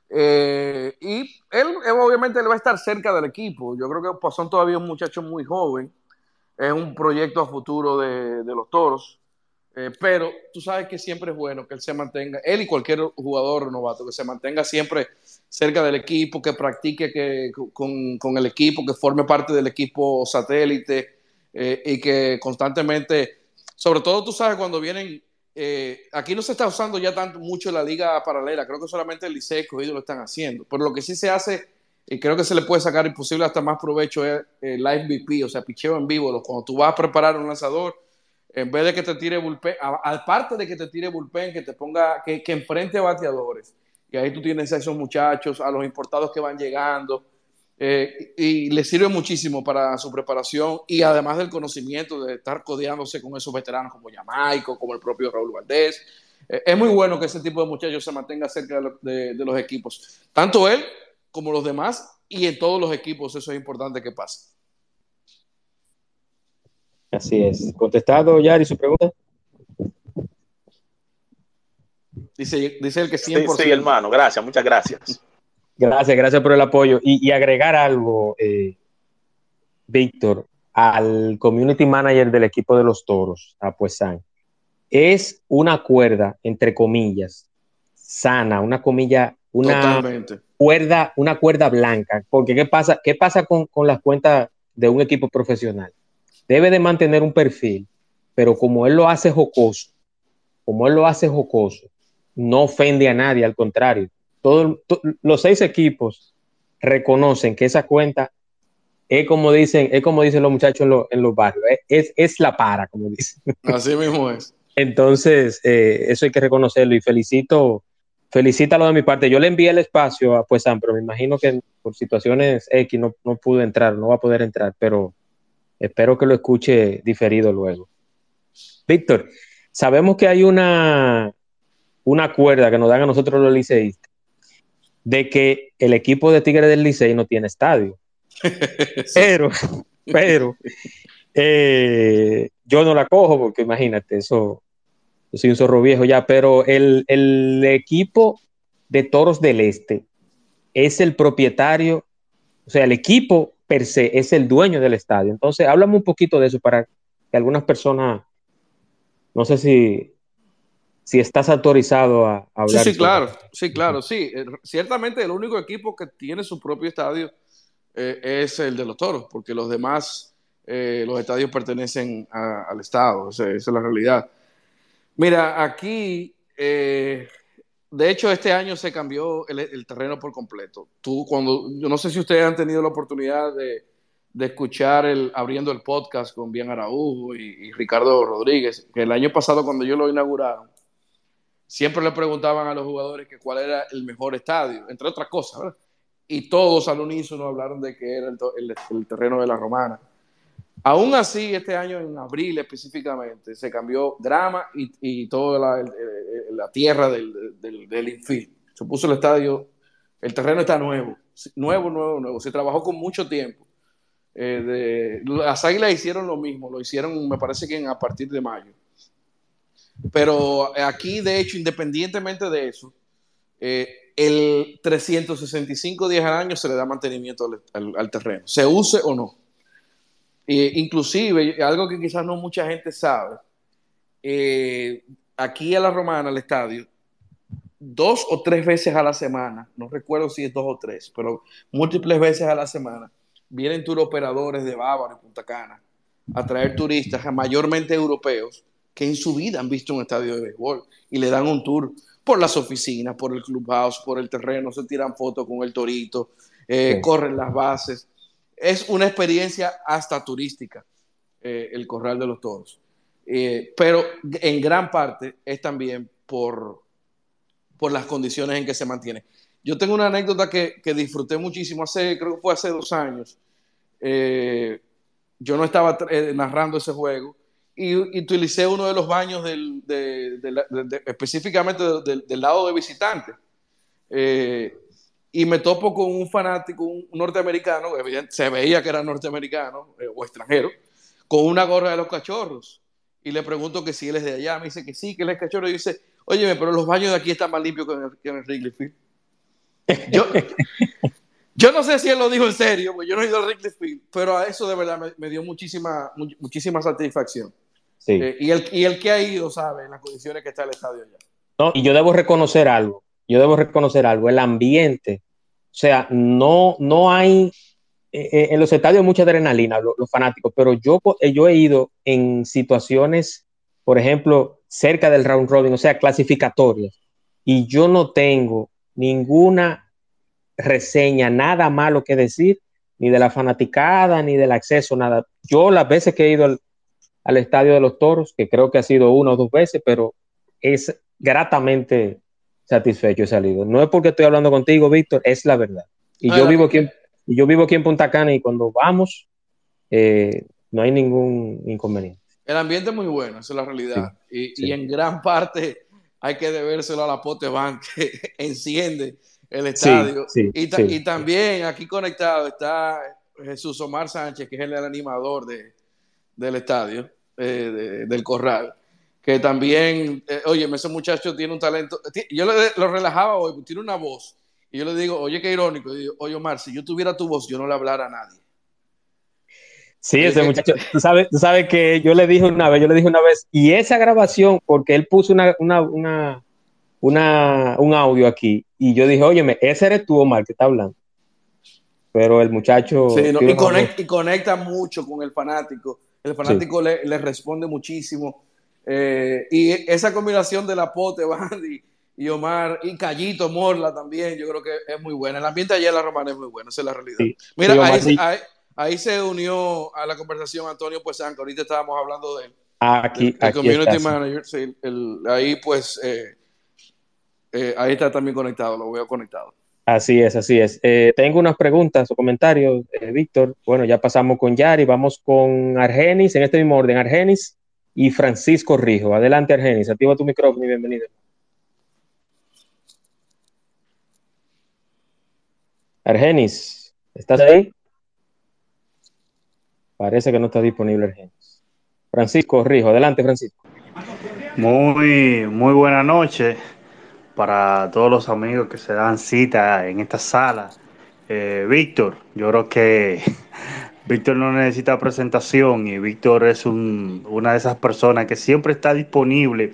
Eh, y él, obviamente él va a estar cerca del equipo. Yo creo que Poisson todavía es un muchacho muy joven. Es un proyecto a futuro de, de los toros. Eh, pero tú sabes que siempre es bueno que él se mantenga, él y cualquier jugador novato, que se mantenga siempre cerca del equipo, que practique que, con, con, el equipo, que forme parte del equipo satélite eh, y que constantemente, sobre todo tú sabes cuando vienen, eh, aquí no se está usando ya tanto mucho la liga paralela, creo que solamente el Liceo y lo están haciendo, pero lo que sí se hace y creo que se le puede sacar imposible hasta más provecho es el live VP, o sea, picheo en vivo, cuando tú vas a preparar un lanzador en vez de que te tire bullpen, aparte de que te tire bullpen, que te ponga, que, que enfrente bateadores. Y ahí tú tienes a esos muchachos, a los importados que van llegando, eh, y le sirve muchísimo para su preparación y además del conocimiento de estar codeándose con esos veteranos como Jamaico, como el propio Raúl Valdés. Eh, es muy bueno que ese tipo de muchachos se mantenga cerca de los equipos, tanto él como los demás, y en todos los equipos eso es importante que pase. Así es. ¿Contestado, Yari, su pregunta? Dice, dice el que 100%. Sí, sí, hermano, gracias, muchas gracias. Gracias, gracias por el apoyo. Y, agregar algo, eh, Víctor, al community manager del equipo de los toros, a Puesan. es una cuerda, entre comillas, sana, una comilla, una cuerda, una cuerda blanca. Porque ¿qué pasa, qué pasa con, con las cuentas de un equipo profesional? Debe de mantener un perfil, pero como él lo hace jocoso, como él lo hace jocoso, no ofende a nadie, al contrario. Todos los seis equipos reconocen que esa cuenta es como dicen, es como dicen los muchachos en, los barrios, es, es, la para, como dicen. Así mismo es. Entonces, eh, eso hay que reconocerlo y felicito, felicítalo de mi parte. Yo le envié el espacio a Pues pero me imagino que por situaciones X no, no pudo entrar, no va a poder entrar, pero espero que lo escuche diferido luego. Víctor, sabemos que hay una, una cuerda que nos dan a nosotros los liceístas de que el equipo de Tigre del Licey no tiene estadio. Pero, pero, eh, yo no la cojo porque imagínate, eso, yo soy un zorro viejo ya, pero el, el equipo de Toros del Este es el propietario, o sea, el equipo per se es el dueño del estadio. Entonces, háblame un poquito de eso para que algunas personas, no sé si, si estás autorizado a, hablar. Sí, sí, claro, sí, claro, sí. Eh, ciertamente el único equipo que tiene su propio estadio eh, es el de los toros, porque los demás, eh, los estadios pertenecen al Estado, esa, es la realidad. Mira, aquí, de hecho, este año se cambió el, terreno por completo. Tú, cuando, yo no sé si ustedes han tenido la oportunidad de, escuchar el, abriendo el podcast con Bien Araújo y, y Ricardo Rodríguez, que el año pasado cuando yo lo inauguraron, siempre le preguntaban a los jugadores que cuál era el mejor estadio, entre otras cosas, Y todos al unísono hablaron de que era el, terreno de la Romana. Aún así, este año, en abril específicamente, se cambió grama y, toda la, tierra del, del. Se puso el estadio, el terreno está nuevo, nuevo, nuevo, nuevo. Se trabajó con mucho tiempo. Eh, las águilas hicieron lo mismo, lo hicieron, me parece que a partir de mayo. Pero aquí, de hecho, independientemente de eso, eh, el 365 días al año se le da mantenimiento al, terreno, se use o no. Inclusive, algo que quizás no mucha gente sabe, eh, aquí a la Romana, al estadio, dos o tres veces a la semana, no recuerdo si es dos o tres, pero múltiples veces a la semana, vienen tour operadores de Bávaro y Punta Cana a traer turistas, mayormente europeos, que en su vida han visto un estadio de béisbol y le dan un tour por las oficinas, por el clubhouse, por el terreno, se tiran fotos con el torito, eh, corren las bases. Es una experiencia hasta turística eh, el Corral de los Toros. Eh, pero en gran parte es también por, por las condiciones en que se mantiene. Yo tengo una anécdota que, que disfruté muchísimo hace, creo que fue hace dos años. yo no estaba narrando ese juego, y, utilicé uno de los baños del, específicamente del, lado de visitante. Eh, y me topo con un fanático, un norteamericano, se veía que era norteamericano eh, o extranjero, con una gorra de los cachorros. Y le pregunto que si él es de allá. Me dice que sí, que él es cachorro. Y dice, oye, pero los baños de aquí están más limpios que en el, Wrigley Field. Yo, yo no sé si él lo dijo en serio, porque yo no he ido al Wrigley Field, pero a eso de verdad me, me dio muchísima, muchísima satisfacción. Eh, y, el, y el que ha ido sabe en las condiciones que está el estadio ya. No, y yo debo reconocer algo, yo debo reconocer algo, el ambiente, o sea, no, no hay, eh, eh, en los estadios mucha adrenalina, los, fanáticos, pero yo, yo he ido en situaciones, por ejemplo, cerca del round robin, o sea, clasificatorias, y yo no tengo ninguna reseña, nada malo que decir, ni de la fanaticada, ni del acceso, nada. Yo las veces que he ido al, al Estadio de los Toros, que creo que ha sido una o dos veces, pero es gratamente satisfecho he salido. No es porque estoy hablando contigo, Víctor, es la verdad. Y yo, vivo aquí en, yo vivo aquí en Punta Cana y cuando vamos, eh, no hay ningún inconveniente. El ambiente es muy bueno, esa es la realidad. y, en gran parte hay que debérselo a la Pote Bank que enciende el estadio. y, y, también aquí conectado está Jesús Omar Sánchez, que es el animador de, del estadio, eh, del corral, que también, eh, oye, ese muchacho tiene un talento, yo lo relajaba hoy, tiene una voz, y yo le digo, oye, qué irónico, oye, Omar, si yo tuviera tu voz, yo no le hablara a nadie. Sí, ese muchacho, tú sabes, tú sabes que yo le dije una vez, yo le dije una vez, y esa grabación, porque él puso una, una, una, una un audio aquí, y yo dije, óyeme, ese eres tú, Omar, que está hablando. Pero el muchacho... Sí, y, conecta, y, conecta, mucho con el fanático. El fanático le, le, responde muchísimo. Eh, y esa combinación de la pote, Bandy y Omar, y Callito, Morla también, yo creo que es muy buena. El ambiente allá en la Romana es muy bueno, esa es la realidad. Mira, ahí, ahí, ahí se unió a la conversación Antonio pues que ahorita estábamos hablando de él. Aquí, el, community manager, sí, ahí pues, eh, eh, ahí está también conectado, lo veo conectado. Así es, así es. Eh, tengo unas preguntas o comentarios, Víctor. Bueno, ya pasamos con Yari, vamos con Argenis, en este mismo orden, Argenis y Francisco Rijo. Adelante, Argenis, activa tu micrófono y bienvenido. Argenis, ¿estás ahí? Parece que no está disponible el Francisco Rijo, adelante Francisco. Muy, muy buena noche para todos los amigos que se dan cita en esta sala. Eh, Víctor, yo creo que Víctor no necesita presentación y Víctor es una de esas personas que siempre está disponible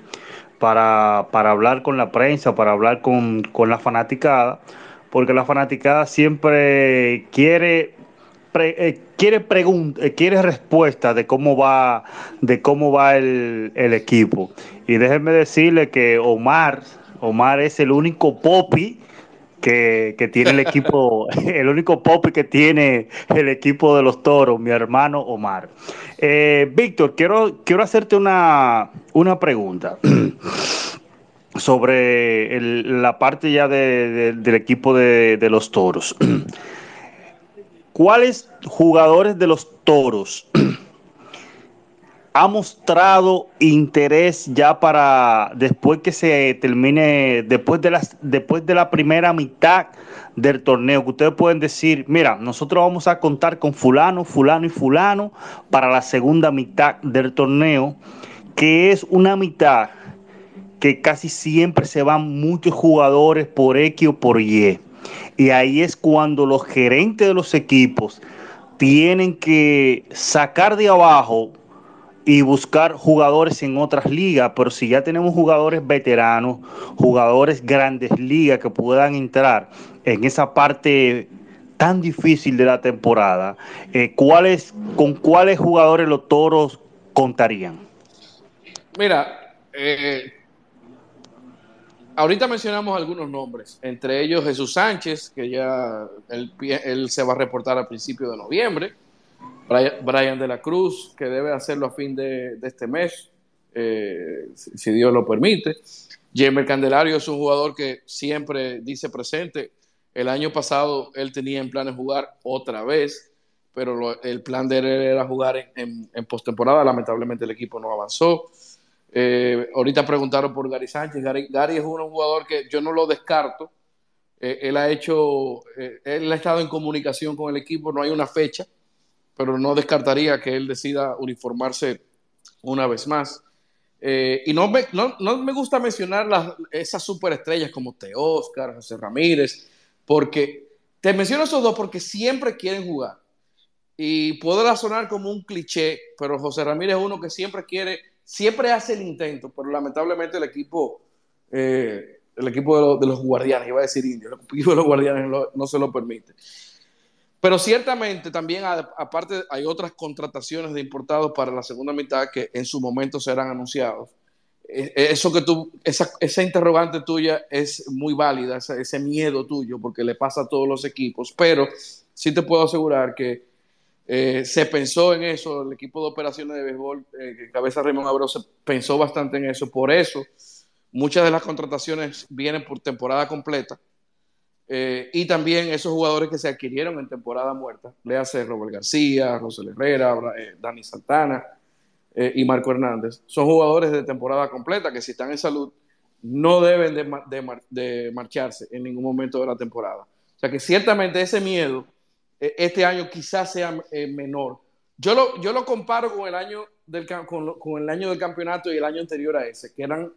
para, hablar con la prensa, para hablar con, con la fanaticada, porque la fanaticada siempre quiere eh, quiere eh, quiere respuesta de cómo va, de cómo va el, equipo. Y déjenme decirle que Omar, Omar es el único popi que, tiene el equipo, el único popi que tiene el equipo de los toros, mi hermano Omar. Eh, Víctor, quiero, quiero hacerte una, una pregunta. sobre la parte ya del equipo de los toros. ¿Cuáles jugadores de los toros ha mostrado interés ya para después que se termine, después de, las, después de la primera mitad del torneo, que ustedes pueden decir, mira, nosotros vamos a contar con fulano, fulano y fulano para la segunda mitad del torneo, que es una mitad que casi siempre se van muchos jugadores por X o por Y. Y ahí es cuando los gerentes de los equipos tienen que sacar de abajo y buscar jugadores en otras ligas, pero si ya tenemos jugadores veteranos, jugadores grandes ligas que puedan entrar en esa parte tan difícil de la temporada, eh, ¿cuáles, ¿con cuáles jugadores los toros contarían? Mira, eh, ahorita mencionamos algunos nombres, entre ellos Jesús Sánchez, que ya él, se va a reportar a principios de noviembre, Brian, de la Cruz, que debe hacerlo a fin de, este mes, eh, si, Dios lo permite. Jamer Candelario es un jugador que siempre dice presente. El año pasado él tenía en planes jugar otra vez, pero el plan de él era jugar en, postemporada. Lamentablemente el equipo no avanzó. Eh, ahorita preguntaron por Gary Sánchez. Gary, es un jugador que yo no lo descarto. Eh, él ha hecho, él ha estado en comunicación con el equipo, no hay una fecha, pero no descartaría que él decida uniformarse una vez más. y no me, no, me gusta mencionar las, esas superestrellas como Oscar, José Ramírez, porque te menciono esos dos porque siempre quieren jugar. Y puede sonar como un cliché, pero José Ramírez es uno que siempre quiere siempre hace el intento, pero lamentablemente el equipo, eh, el equipo de, los guardianes, iba a decir indio, el equipo de los guardianes no se lo permite. Pero ciertamente también, aparte, hay otras contrataciones de importados para la segunda mitad que en su momento serán anunciados. E, e, eso que tú, esa, esa interrogante tuya es muy válida, ese, ese miedo tuyo, porque le pasa a todos los equipos, pero sí te puedo asegurar que eh, se pensó en eso, el equipo de operaciones de béisbol, eh, Cabeza Raymond Abreu, se pensó bastante en eso. Por eso, muchas de las contrataciones vienen por temporada completa. Eh, y también esos jugadores que se adquirieron en temporada muerta, le hace Robert García, Rosel Herrera, Dani Santana y Marco Hernández, son jugadores de temporada completa que si están en salud no deben de marcharse en ningún momento de la temporada. O sea que ciertamente ese miedo e, este año quizás sea eh, menor. Yo lo, yo lo comparo con el, año del, con, con, el año del campeonato y el año anterior a ese, que eran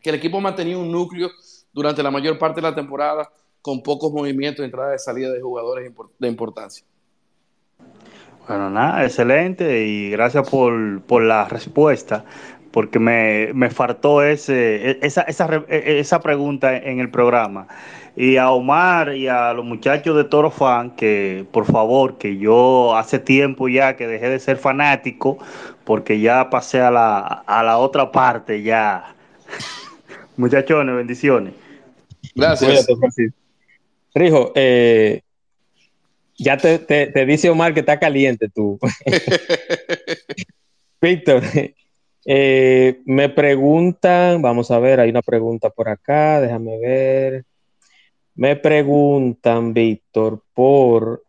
que el equipo mantenía un núcleo durante la mayor parte de la temporada con pocos movimientos de entrada y salida de jugadores de importancia. Bueno, nada, excelente y gracias por, por la respuesta, porque me, me faltó ese, e, esa, esa, e, esa pregunta en el programa. Y a Omar y a los muchachos de Toro Fan, que por favor, que yo hace tiempo ya que dejé de ser fanático, porque ya pasé a la, a la otra parte ya. Muchachones, bendiciones. Gracias. Rijo, eh, ya te, te, dice Omar que está caliente tú. Víctor, eh, me preguntan, vamos a ver, hay una pregunta por acá, déjame ver. Me preguntan, Víctor, por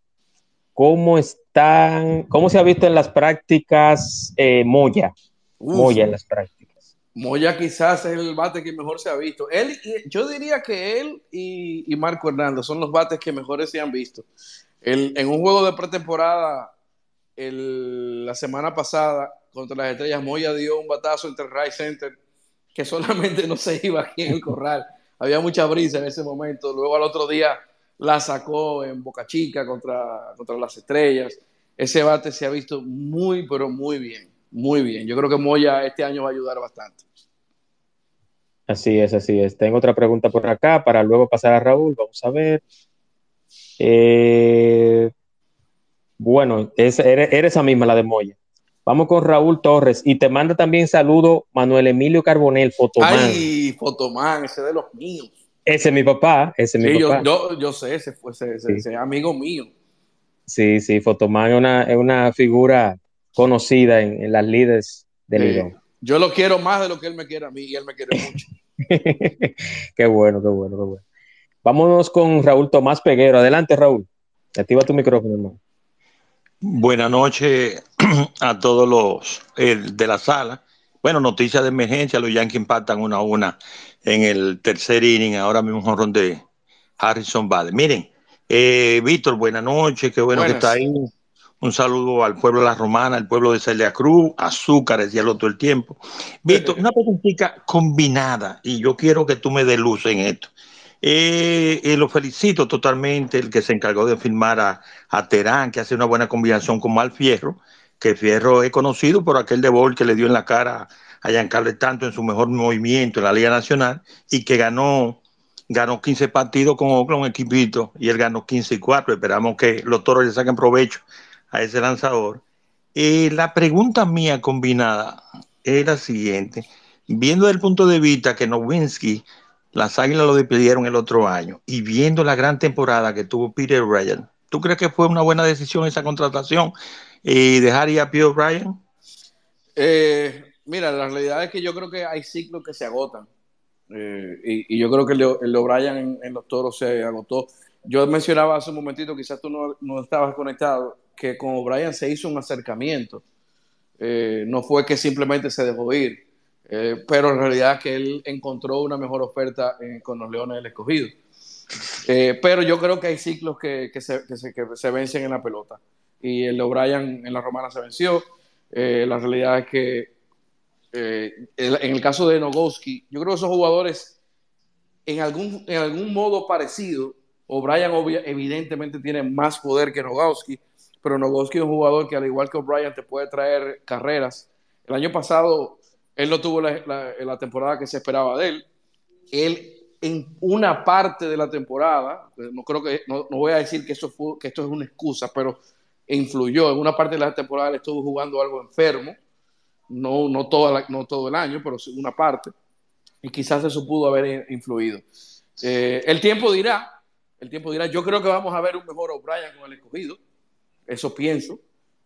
cómo están, cómo se ha visto en las prácticas eh, Moya. Moya en las prácticas. Moya quizás es el bate que mejor se ha visto. Él, yo diría que él y, y Marco Hernández son los bates que mejores se han visto en un juego de pretemporada, la semana pasada, contra las Estrellas, Moya dio un batazo entre Right Center que solamente no se iba aquí en el corral. Había mucha brisa en ese momento. Luego al otro día la sacó en Boca Chica contra, contra las Estrellas. Ese bate se ha visto muy, pero muy bien. Muy bien. Yo creo que Moya este año va a ayudar bastante. Así es, así es. Tengo otra pregunta por acá para luego pasar a Raúl. Vamos a ver. Eh, bueno, es, eres, esa misma, la de Moya. Vamos con Raúl Torres y te manda también saludo Manuel Emilio Carbonel, Fotomán. Ay, Fotomán, ese de los míos. Ese es mi papá, ese es mi yo, papá. Yo, yo, sé, ese fue ese, amigo mío. Sí, sí, Fotomán es una, es una figura conocida en, las líderes del sí. Yo lo quiero más de lo que él me quiere a mí y él me quiere mucho. qué bueno, qué bueno, qué bueno. Vámonos con Raúl Tomás Peguero. Adelante, Raúl. Activa tu micrófono, hermano. Buenas noches a todos los de la sala. Bueno, noticias de emergencia, los Yankees impactan una a una en el tercer inning, ahora mismo un jorrón de Harrison Vale. Miren, eh, Víctor, buenas noches, qué bueno que está ahí. Un saludo al pueblo de la Romana, al pueblo de Celia Cruz, Azúcar, decía el otro el tiempo. Víctor, una preguntita combinada, y yo quiero que tú me des luz en esto. Eh, eh, lo felicito totalmente, el que se encargó de filmar a, a Terán, que hace una buena combinación con Mal Fierro, que Fierro es conocido por aquel de bol que le dio en la cara a Giancarlo tanto en su mejor movimiento en la Liga Nacional y que ganó ganó 15 partidos con Oakland, un equipito, y él ganó 15 y 4. Esperamos que los toros le saquen provecho a ese lanzador. Eh, la pregunta mía combinada es la siguiente. Viendo el punto de vista que Nowinski las Águilas lo despidieron el otro año y viendo la gran temporada que tuvo Peter Ryan, ¿tú crees que fue una buena decisión esa contratación y ir a Peter Ryan? Eh, mira, la realidad es que yo creo que hay ciclos que se agotan. Eh, y, yo creo que el O'Brien en, los toros se agotó. Yo mencionaba hace un momentito, quizás tú no, no estabas conectado, que con O'Brien se hizo un acercamiento. Eh, no fue que simplemente se dejó ir. Eh, pero en realidad que él encontró una mejor oferta eh, con los Leones del Escogido. Eh, pero yo creo que hay ciclos que, que, se, que, se, que, se, vencen en la pelota. Y el O'Brien en la Romana se venció. la realidad es que en el caso de Nogowski, yo creo que esos jugadores en algún, en algún modo parecido, O'Brien evidentemente tiene más poder que Nogowski, pero Nogowski es un jugador que al igual que O'Brien te puede traer carreras. El año pasado él no tuvo la, temporada que se esperaba de él. Él en una parte de la temporada, pues, no creo que, no, voy a decir que, eso fue, que esto es una excusa, pero influyó. En una parte de la temporada él estuvo jugando algo enfermo, no, no, toda no todo el año, pero una parte, y quizás eso pudo haber influido. Eh, el tiempo dirá, el tiempo dirá, yo creo que vamos a ver un mejor O'Brien con el escogido, eso pienso,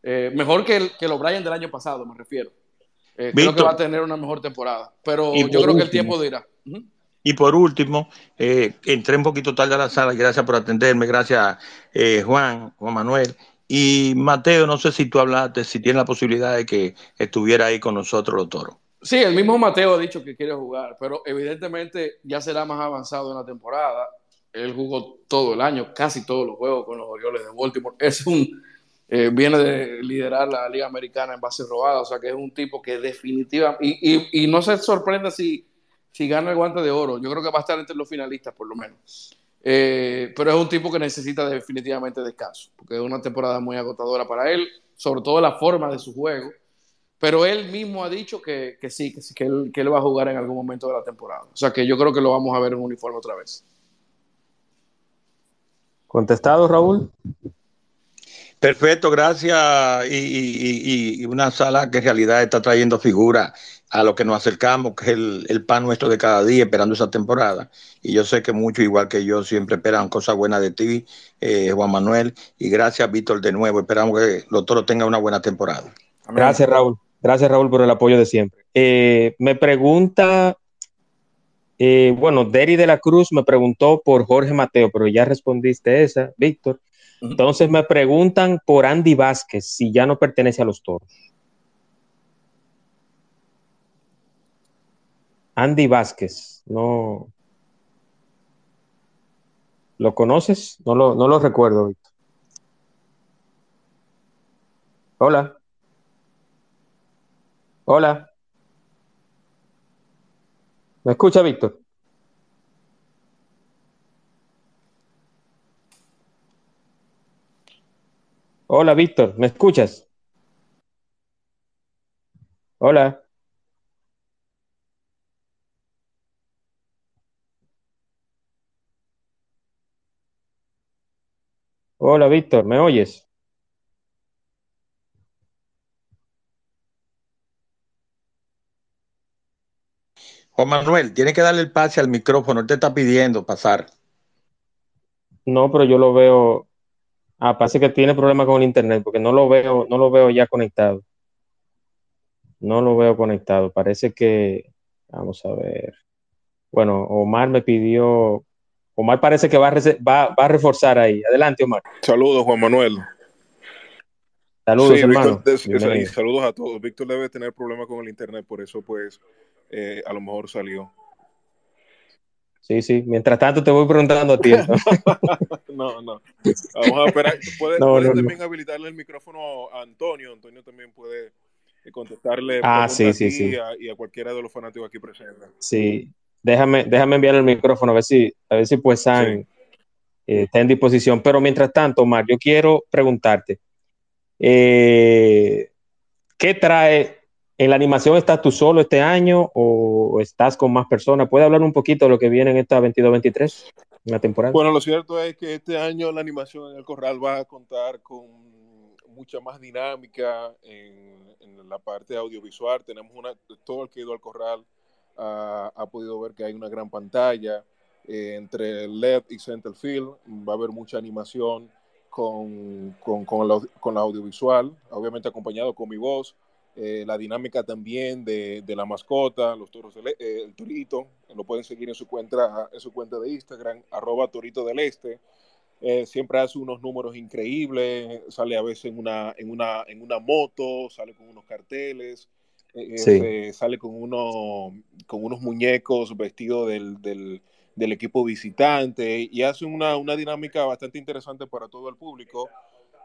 eh, mejor que el, que el O'Brien del año pasado, me refiero. Eh, creo que va a tener una mejor temporada, pero yo creo que el tiempo dirá. Y por último, eh, entré un poquito tarde a la sala, gracias por atenderme, gracias eh, Juan, Juan Manuel. Y Mateo, no sé si tú hablaste, si tienes la posibilidad de que estuviera ahí con nosotros los toros. Sí, el mismo Mateo ha dicho que quiere jugar, pero evidentemente ya será más avanzado en la temporada. Él jugó todo el año, casi todos los juegos con los Orioles de Baltimore. Es un, eh, viene de liderar la Liga Americana en base robada, o sea que es un tipo que definitivamente, y, no se sorprenda si, si gana el guante de oro, yo creo que va a estar entre los finalistas por lo menos. Eh, pero es un tipo que necesita definitivamente descanso, porque es una temporada muy agotadora para él, sobre todo la forma de su juego. Pero él mismo ha dicho que, que sí, que, que, él, que él va a jugar en algún momento de la temporada. O sea que yo creo que lo vamos a ver en uniforme otra vez. ¿Contestado, Raúl? Perfecto, gracias. Y, y, y, una sala que en realidad está trayendo figuras a lo que nos acercamos, que es el, el, pan nuestro de cada día, esperando esa temporada. Y yo sé que muchos, igual que yo, siempre esperan cosas buenas de ti, eh, Juan Manuel. Y gracias, Víctor, de nuevo. Esperamos que los toros tengan una buena temporada. Gracias, Raúl. Gracias, Raúl, por el apoyo de siempre. Eh, me pregunta, eh, bueno, Deri de la Cruz me preguntó por Jorge Mateo, pero ya respondiste esa, Víctor. Entonces me preguntan por Andy Vázquez, si ya no pertenece a los toros. Andy Vázquez, no. ¿Lo conoces? No lo, no lo recuerdo, Víctor. Hola. Hola. ¿Me escucha, Víctor? Hola, Víctor, ¿me escuchas? Hola. Hola, Víctor, ¿me oyes? Juan Manuel, tiene que darle el pase al micrófono, él te está pidiendo pasar. No, pero yo lo veo. Ah, parece que tiene problemas con el internet, porque no lo veo, no lo veo ya conectado. No lo veo conectado. Parece que. Vamos a ver. Bueno, Omar me pidió. Omar parece que va a, va, va a reforzar ahí. Adelante, Omar. Saludos, Juan Manuel. Saludos, sí, hermano. Víctor, y saludos a todos. Víctor debe tener problemas con el internet, por eso, pues, eh, a lo mejor salió. Sí, sí. Mientras tanto te voy preguntando a ti. no, no. Vamos a esperar. Puedes, no, puede no, también habilitarle el micrófono a Antonio. Antonio también puede eh, contestarle ah, sí, sí, sí. Y, a, y, a, cualquiera de los fanáticos aquí presentes. Sí. Déjame, déjame enviar el micrófono a ver si, a ver si pues sí. eh, está en disposición. Pero mientras tanto, Omar, yo quiero preguntarte. Eh, ¿Qué trae ¿En la animación estás tú solo este año o estás con más personas? ¿Puede hablar un poquito de lo que viene en esta 22-23, en la temporada? Bueno, lo cierto es que este año la animación en el Corral va a contar con mucha más dinámica en, la parte audiovisual. Tenemos una, todo el que ha ido al Corral uh, ha podido ver que hay una gran pantalla eh, entre LED y Centerfield. Va a haber mucha animación con, con, con, la, con la audiovisual, obviamente acompañado con mi voz eh, la dinámica también de, de, la mascota, los toros, del, eh, el torito, lo pueden seguir en su cuenta, en su cuenta de Instagram, arroba torito del este. Eh, siempre hace unos números increíbles, sale a veces en una, en una, en una moto, sale con unos carteles, eh, sí. sale con, uno, con unos muñecos vestidos del, del, del, equipo visitante y hace una, una dinámica bastante interesante para todo el público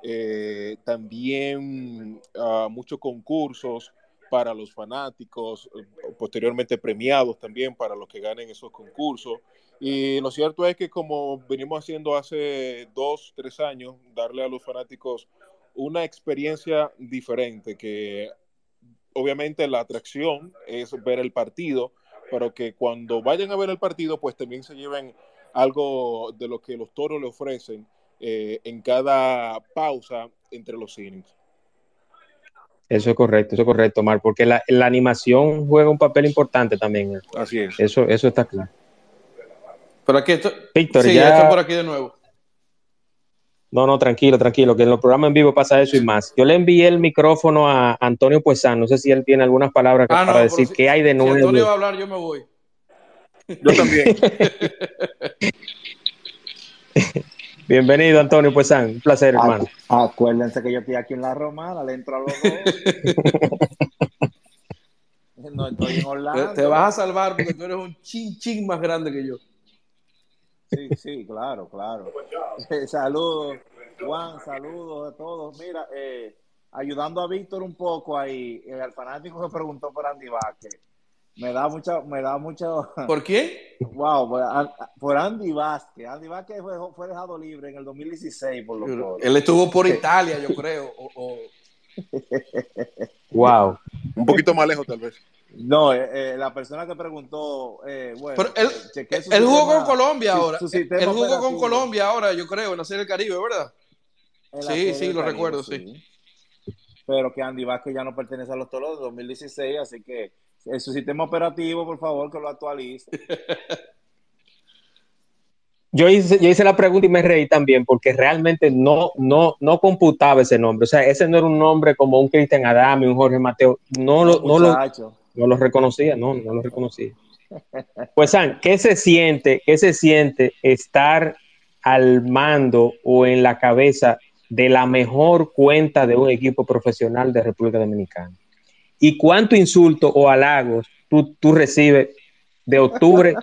eh, también uh, muchos concursos para los fanáticos, eh, posteriormente premiados también para los que ganen esos concursos. Y lo cierto es que como venimos haciendo hace dos, tres años, darle a los fanáticos una experiencia diferente, que obviamente la atracción es ver el partido, pero que cuando vayan a ver el partido, pues también se lleven algo de lo que los toros le ofrecen eh, en cada pausa entre los innings. Eso es correcto, eso es correcto, Mar, porque la, la, animación juega un papel importante también. Así es. Eso, eso está claro. Pero aquí estoy. Víctor, sí, ya... estoy por aquí de nuevo. No, no, tranquilo, tranquilo, que en los programas en vivo pasa eso y más. Yo le envié el micrófono a Antonio Puesán, no sé si él tiene algunas palabras ah, para no, decir si, qué hay de nuevo. Si Antonio va a hablar, yo me voy. Yo también. Bienvenido, Antonio Puesán. Un placer, hermano. Acuérdense que yo estoy aquí en la Romana, le entro a los dos. no estoy en Orlando. Te, te, vas a salvar porque tú eres un chin chin más grande que yo. Sí, sí, claro, claro. saludos, Juan, saludos a todos. Mira, eh, ayudando a Víctor un poco ahí, el fanático que preguntó por Andy Vázquez. Me da mucho, me da mucho. ¿Por quién? Wow, por, por Andy Vázquez. Andy Vázquez fue, fue, dejado libre en el 2016 por los. Él estuvo por Italia, yo creo. O, o... wow. Un poquito más lejos, tal vez. No, eh, eh, la persona que preguntó, eh, bueno, Pero él, eh, él jugó con Colombia ahora. su Él jugó con. Colombia ahora, yo creo, en la Serie del Caribe, ¿verdad? Sí, sí, lo Caribe, recuerdo, sí. Pero que Andy Vázquez ya no pertenece a los toros de 2016, así que en su sistema operativo, por favor, que lo actualice. Yo hice, yo hice la pregunta y me reí también porque realmente no, no, no computaba ese nombre. O sea, ese no era un nombre como un Cristian Adame, un Jorge Mateo. No lo, no lo, no lo reconocía, no, no lo reconocía. Pues, San, ¿qué se siente, qué se siente estar al mando o en la cabeza de la mejor cuenta de un equipo profesional de República Dominicana? ¿Y cuánto insulto o halagos tú, tú recibes de octubre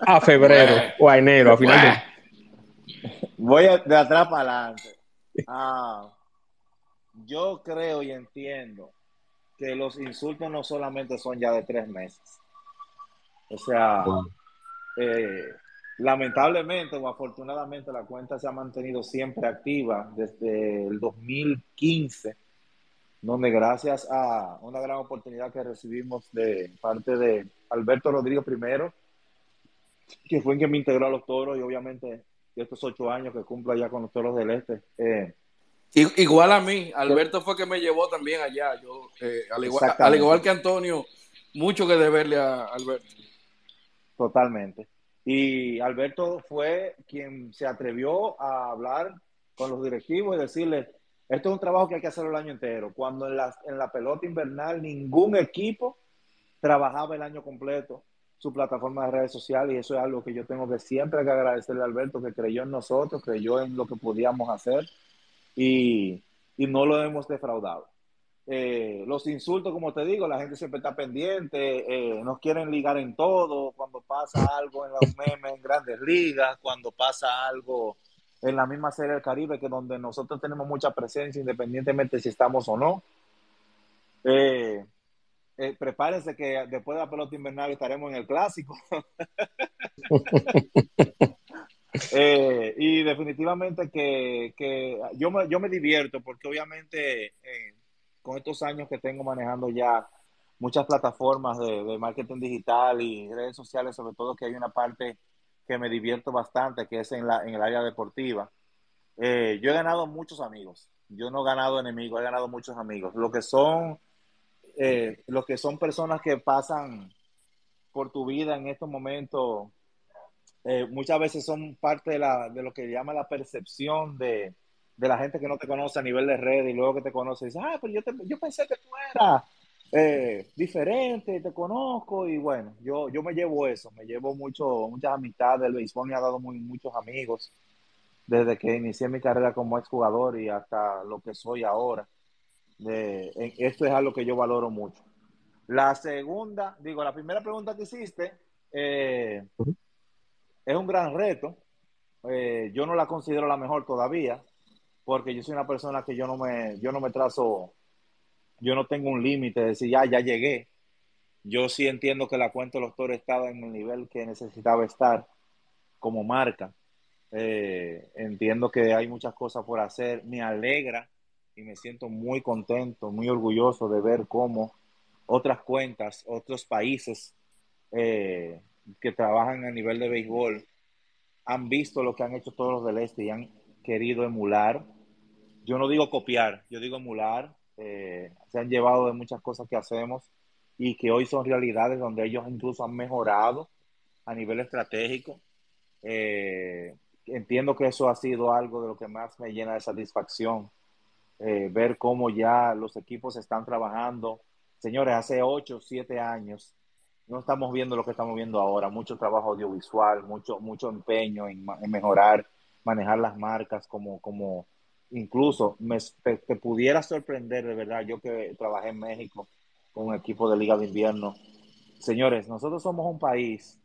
a febrero o a enero, a final de... Voy a- de atrás para adelante. Ah, yo creo y entiendo que los insultos no solamente son ya de tres meses. O sea, eh, lamentablemente o afortunadamente la cuenta se ha mantenido siempre activa desde el 2015, donde gracias a una gran oportunidad que recibimos de parte de Alberto Rodríguez primero, que fue en que me integró a los toros y obviamente estos ocho años que cumplo allá con los toros del este. eh, Igual a mí, Alberto fue que me llevó también allá. Yo, eh, al, igual, al igual que Antonio, mucho que deberle a Alberto. Totalmente. Y Alberto fue quien se atrevió a hablar con los directivos y decirles, esto es un trabajo que hay que hacerlo el año entero. Cuando en la, en la pelota invernal ningún equipo trabajaba el año completo su plataforma de redes sociales y eso es algo que yo tengo que siempre que agradecerle a Alberto que creyó en nosotros, creyó en lo que podíamos hacer y, y no lo hemos defraudado. Eh, los insultos, como te digo, la gente siempre está pendiente, eh, nos quieren ligar en todo, cuando pasa algo en los memes en grandes ligas, cuando pasa algo en la misma serie del Caribe, que donde nosotros tenemos mucha presencia, independientemente si estamos o no. Eh, eh, prepárense que después de la pelota invernal estaremos en el clásico. Eh, y definitivamente que, que yo, me, yo me divierto porque obviamente eh, con estos años que tengo manejando ya muchas plataformas de, de, marketing digital y redes sociales, sobre todo que hay una parte que me divierto bastante, que es en, la, en el área deportiva. Eh, yo he ganado muchos amigos, yo no he ganado enemigos, he ganado muchos amigos. Lo que son, eh, lo que son personas que pasan por tu vida en estos momentos eh, muchas veces son parte de, la, de lo que llama la percepción de, de, la gente que no te conoce a nivel de red y luego que te conoce dice, ah, pero yo, te, yo pensé que tú eras eh, diferente, te conozco y bueno, yo, yo me llevo eso, me llevo mucho, muchas amistades, el béisbol me ha dado muy, muchos amigos desde que inicié mi carrera como exjugador y hasta lo que soy ahora. En, esto es algo que yo valoro mucho. La segunda, digo, la primera pregunta que hiciste, eh, es un gran reto. Eh, yo no la considero la mejor todavía, porque yo soy una persona que yo no me, yo no me trazo, yo no tengo un límite de decir, ya, ya llegué. Yo sí entiendo que la cuenta de los toros estaba en el nivel que necesitaba estar como marca. Eh, entiendo que hay muchas cosas por hacer. Me alegra y me siento muy contento, muy orgulloso de ver cómo otras cuentas, otros países, eh, que trabajan a nivel de béisbol han visto lo que han hecho todos los del este y han querido emular. Yo no digo copiar, yo digo emular. Eh, se han llevado de muchas cosas que hacemos y que hoy son realidades donde ellos incluso han mejorado a nivel estratégico. Eh, entiendo que eso ha sido algo de lo que más me llena de satisfacción. Eh, ver cómo ya los equipos están trabajando. Señores, hace 8, 7 años no estamos viendo lo que estamos viendo ahora, mucho trabajo audiovisual, mucho, mucho empeño en, en mejorar, manejar las marcas, como, como incluso me, te, pudiera sorprender de verdad, yo que trabajé en México con un equipo de liga de invierno. Señores, nosotros somos un país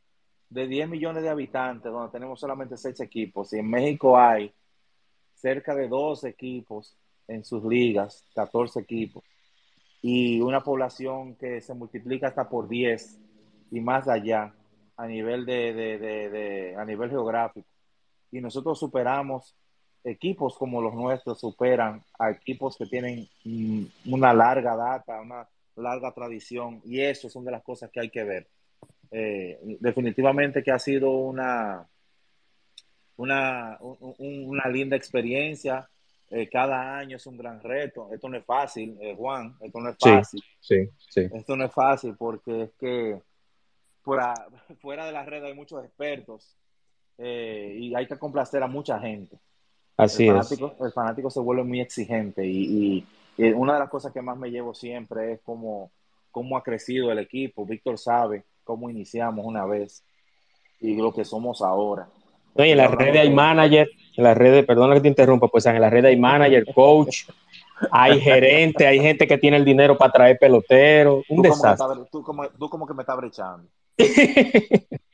de 10 millones de habitantes donde tenemos solamente 6 equipos y en México hay cerca de 12 equipos en sus ligas, 14 equipos y una población que se multiplica hasta por 10 y más allá a nivel de, de, a nivel geográfico. Y nosotros superamos equipos como los nuestros superan a equipos que tienen mm, una larga data, una larga tradición, y eso es una de las cosas que hay que ver. Eh, definitivamente que ha sido una, una, una linda experiencia. Eh, cada año es un gran reto. Esto no es fácil, eh, Juan, esto no es fácil. Sí, sí, Esto no es fácil porque es que fuera, fuera de la red hay muchos expertos y hay que complacer a mucha gente. Así el fanático, es. El fanático se vuelve muy exigente y, y, una de las cosas que más me llevo siempre es cómo, cómo ha crecido el equipo. Víctor sabe cómo iniciamos una vez y lo que somos ahora. No, y en las redes hay manager, en las redes, perdona que te interrumpa, pues en las redes hay manager, coach, hay gerente, hay gente que tiene el dinero para traer pelotero, un desastre. tú, como, tú como que me estás brechando.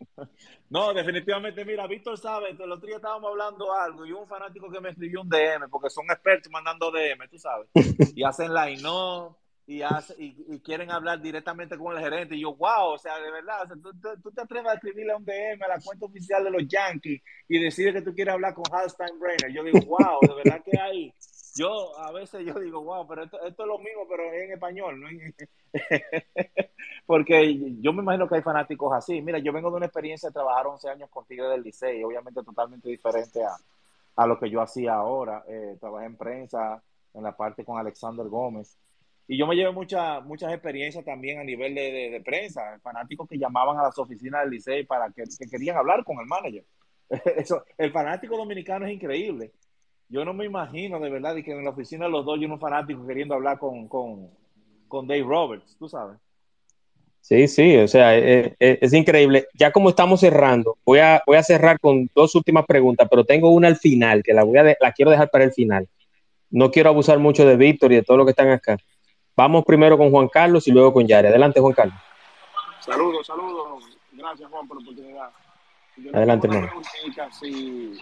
No, definitivamente, mira, Víctor sabe, el otro día estábamos hablando algo y un fanático que me escribió un DM, porque son expertos mandando DM, tú sabes, y hacen line no, y, hace, y, quieren hablar directamente con el gerente. Y yo, wow, o sea, de verdad, tú, te atreves a escribirle a un DM a la cuenta oficial de los Yankees y decir que tú quieres hablar con Hal Steinbrenner. Yo digo, wow, de verdad que hay. Yo a veces yo digo, wow, pero esto, es lo mismo, pero en español, ¿no? Porque yo me imagino que hay fanáticos así. Mira, yo vengo de una experiencia de trabajar 11 años con Tigre del Licey, obviamente totalmente diferente a, a lo que yo hacía ahora. Eh, trabajé en prensa, en la parte con Alexander Gómez. Y yo me llevé muchas muchas experiencias también a nivel de, de, prensa, fanáticos que llamaban a las oficinas del Licey para que, que querían hablar con el manager. Eso, el fanático dominicano es increíble. Yo no me imagino de verdad que en la oficina de los dos hay unos fanáticos queriendo hablar con, con, con Dave Roberts, tú sabes. Sí, sí, o sea, es, e, es, es, increíble. Ya como estamos cerrando, voy a, voy a cerrar con dos últimas preguntas, pero tengo una al final, que la, voy a de, la quiero dejar para el final. No quiero abusar mucho de Víctor y de todos los que están acá. Vamos primero con Juan Carlos y luego con Yare. Adelante, Juan Carlos. Saludos, saludos. Gracias, Juan, por la oportunidad. Adelante, hermano. Si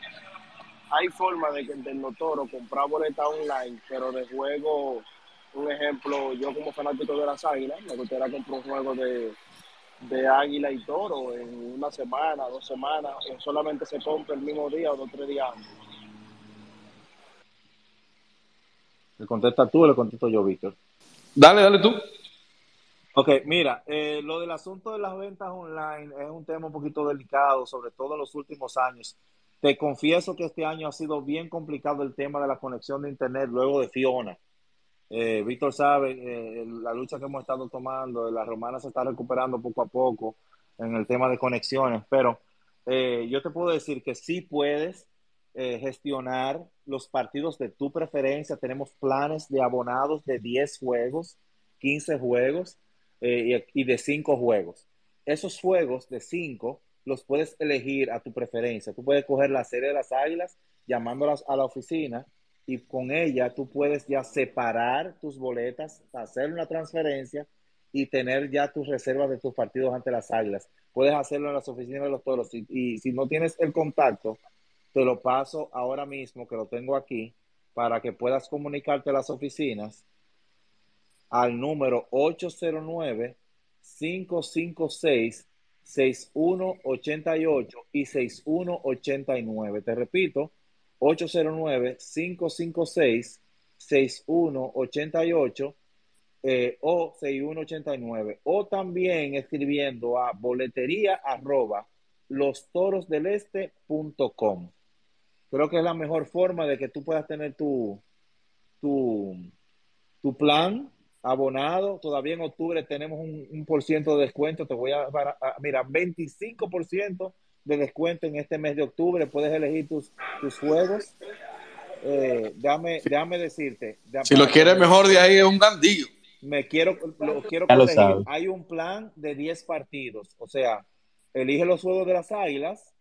hay forma de que el Toro comprar boleta online, pero de juego, un ejemplo, yo como fanático de las águilas, me gustaría comprar un juego de, de águila y toro en una semana, dos semanas, o solamente se compra el mismo día o dos tres días antes. ¿Le contesta tú o le contesto yo, Víctor? Dale, dale tú. Ok, mira, eh, lo del asunto de las ventas online es un tema un poquito delicado, sobre todo en los últimos años. Te confieso que este año ha sido bien complicado el tema de la conexión de Internet luego de Fiona. Eh, Víctor sabe eh, la lucha que hemos estado tomando, la romana se está recuperando poco a poco en el tema de conexiones, pero eh, yo te puedo decir que sí puedes gestionar los partidos de tu preferencia. Tenemos planes de abonados de 10 juegos, 15 juegos y, y, de 5 juegos. Esos juegos de 5 los puedes elegir a tu preferencia. Tú puedes coger la serie de las águilas llamándolas a la oficina y con ella tú puedes ya separar tus boletas, hacer una transferencia y tener ya tus reservas de tus partidos ante las águilas. Puedes hacerlo en las oficinas de los toros y, si no tienes el contacto, te lo paso ahora mismo, que lo tengo aquí, para que puedas comunicarte a las oficinas al número 809-556-6188 y 6189. Te repito, 809-556-6188 eh, o 6189. O también escribiendo a boletería arroba lostorosdeleste.com creo que es la mejor forma de que tú puedas tener tu, tu, tu plan abonado. Todavía en octubre tenemos un, un, por ciento de descuento. Te voy a, a, a mira, 25% de descuento en este mes de octubre. Puedes elegir tus, tus juegos. Eh, déjame, déjame decirte. Déjame, si lo quieres mejor de ahí es un gandillo. Me quiero, lo quiero. Lo Hay un plan de 10 partidos. O sea, elige los juegos de las águilas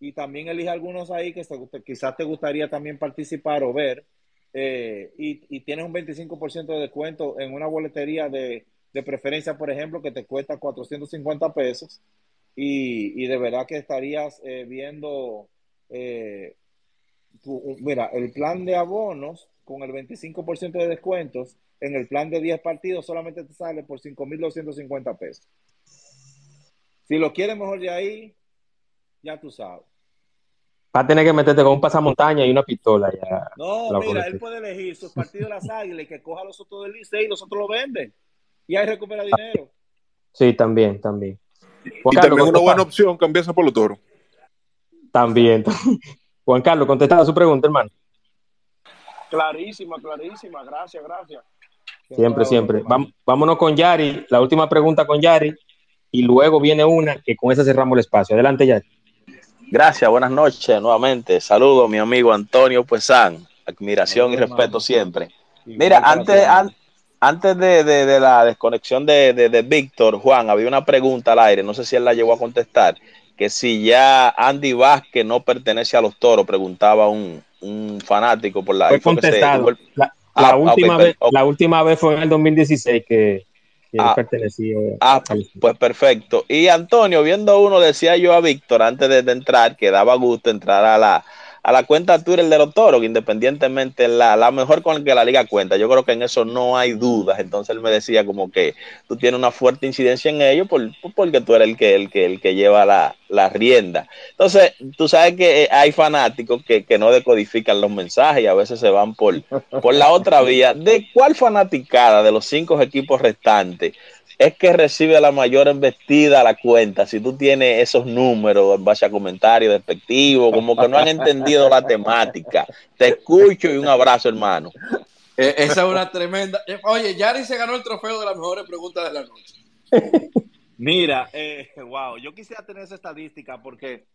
y también elige algunos ahí que quizás te gustaría también participar o ver. Eh, y, tienes un 25% de descuento en una boletería de, de, preferencia, por ejemplo, que te cuesta 450 pesos. Y, de verdad que estarías eh, viendo, eh, mira, el plan de abonos con el 25% de descuentos en el plan de 10 partidos solamente te sale por 5.250 pesos. Si lo quiere mejor de ahí, ya tú sabes. Va a tener que meterte con un pasamontaña y una pistola. Ya, No, la mira, policía. él puede elegir sus partidos de las águilas y que coja los otros del Licey y los otros lo venden. Y ahí recupera dinero. Sí, también, también. Juan Y Carlos, también una buena opción cambiarse por los toros. También. Juan Carlos, contestaba su pregunta, hermano. Clarísima, clarísima. Gracias, gracias. Siempre, siempre. Vámonos con Yari. La última pregunta con Yari. Y luego viene una que con esa cerramos el espacio. Adelante, Yari. Gracias, buenas noches nuevamente. Saludos, mi amigo Antonio Puesán. Admiración y respeto hermano. siempre. Mira, antes, an- antes de, de- de la desconexión de, de- de Víctor, Juan, había una pregunta al aire, no sé si él la llegó a contestar, que si ya Andy Vázquez no pertenece a los toros, preguntaba un, un fanático por la... Fue se- contestado. La, la ah, última vez, la última vez fue en el 2016 que, que Ah. pertenecía Ah, al- pues perfecto. Y Antonio, viendo uno, decía yo a Víctor antes de, de entrar que daba gusto entrar a la, a la cuenta Twitter de los toros, que independientemente la, la mejor con la que la liga cuenta. Yo creo que en eso no hay dudas. Entonces él me decía como que tú tienes una fuerte incidencia en ello por, por- porque tú eres el que, el que, el que lleva la, la rienda. Entonces, tú sabes que eh, hay fanáticos que, que no decodifican los mensajes y a veces se van por, por la otra vía. ¿De cuál fanaticada de los cinco equipos restantes es que recibe la mayor embestida a la cuenta? Si tú tienes esos números en base a comentarios despectivos, como que no han entendido la temática. Te escucho y un abrazo, hermano. Eh, esa es una tremenda. eh, Oye, Yari se ganó el trofeo de las mejores preguntas de la noche. Mira, eh, wow, yo quisiera tener esa estadística porque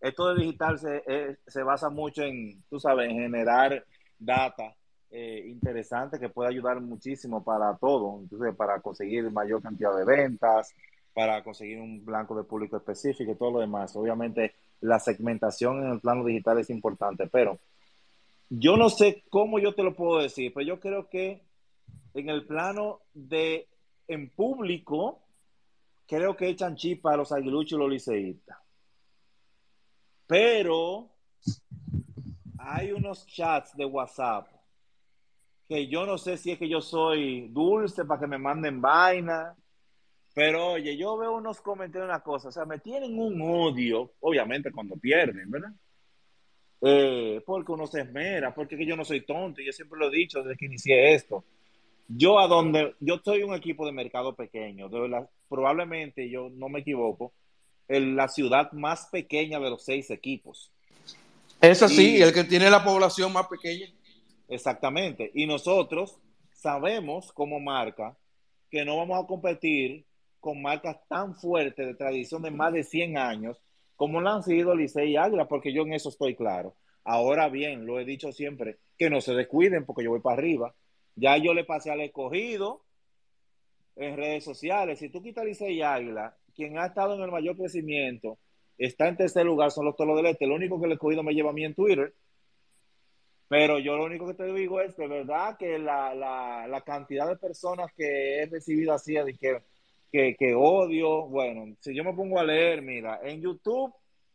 esto de digital se, eh, se basa mucho en, tú sabes, en generar data eh, interesante que puede ayudar muchísimo para todo, entonces para conseguir mayor cantidad de ventas, para conseguir un blanco de público específico y todo lo demás. Obviamente la segmentación en el plano digital es importante, pero yo no sé cómo yo te lo puedo decir, pero yo creo que en el plano de en público, creo que echan chispa a los aguiluchos y los liceístas. Pero hay unos chats de WhatsApp que yo no sé si es que yo soy dulce para que me manden vaina. Pero oye, yo veo unos comentarios, una cosa, o sea, me tienen un odio, obviamente cuando pierden, ¿verdad? Eh, porque uno se esmera, porque es que yo no soy tonto, yo siempre lo he dicho desde que inicié esto. Yo a donde, yo soy un equipo de mercado pequeño, de la- probablemente yo no me equivoco, en la ciudad más pequeña de los seis equipos. Es así, Y- el que tiene la población más pequeña. Exactamente. Y nosotros sabemos como marca que no vamos a competir con marcas tan fuertes de tradición de más de 100 años como lo han sido Licey y Águila, porque yo en eso estoy claro. Ahora bien, lo he dicho siempre, que no se descuiden porque yo voy para arriba. Ya yo le pasé al escogido en redes sociales. Si tú quitas Licey y Águila, quien ha estado en el mayor crecimiento está en tercer lugar, son los Toros del Este. Lo único que el escogido me lleva a mí en Twitter. Pero yo lo único que te digo es que, verdad, que la, la, la cantidad de personas que he recibido así, de que, que, odio, bueno, si yo me pongo a leer, mira, en YouTube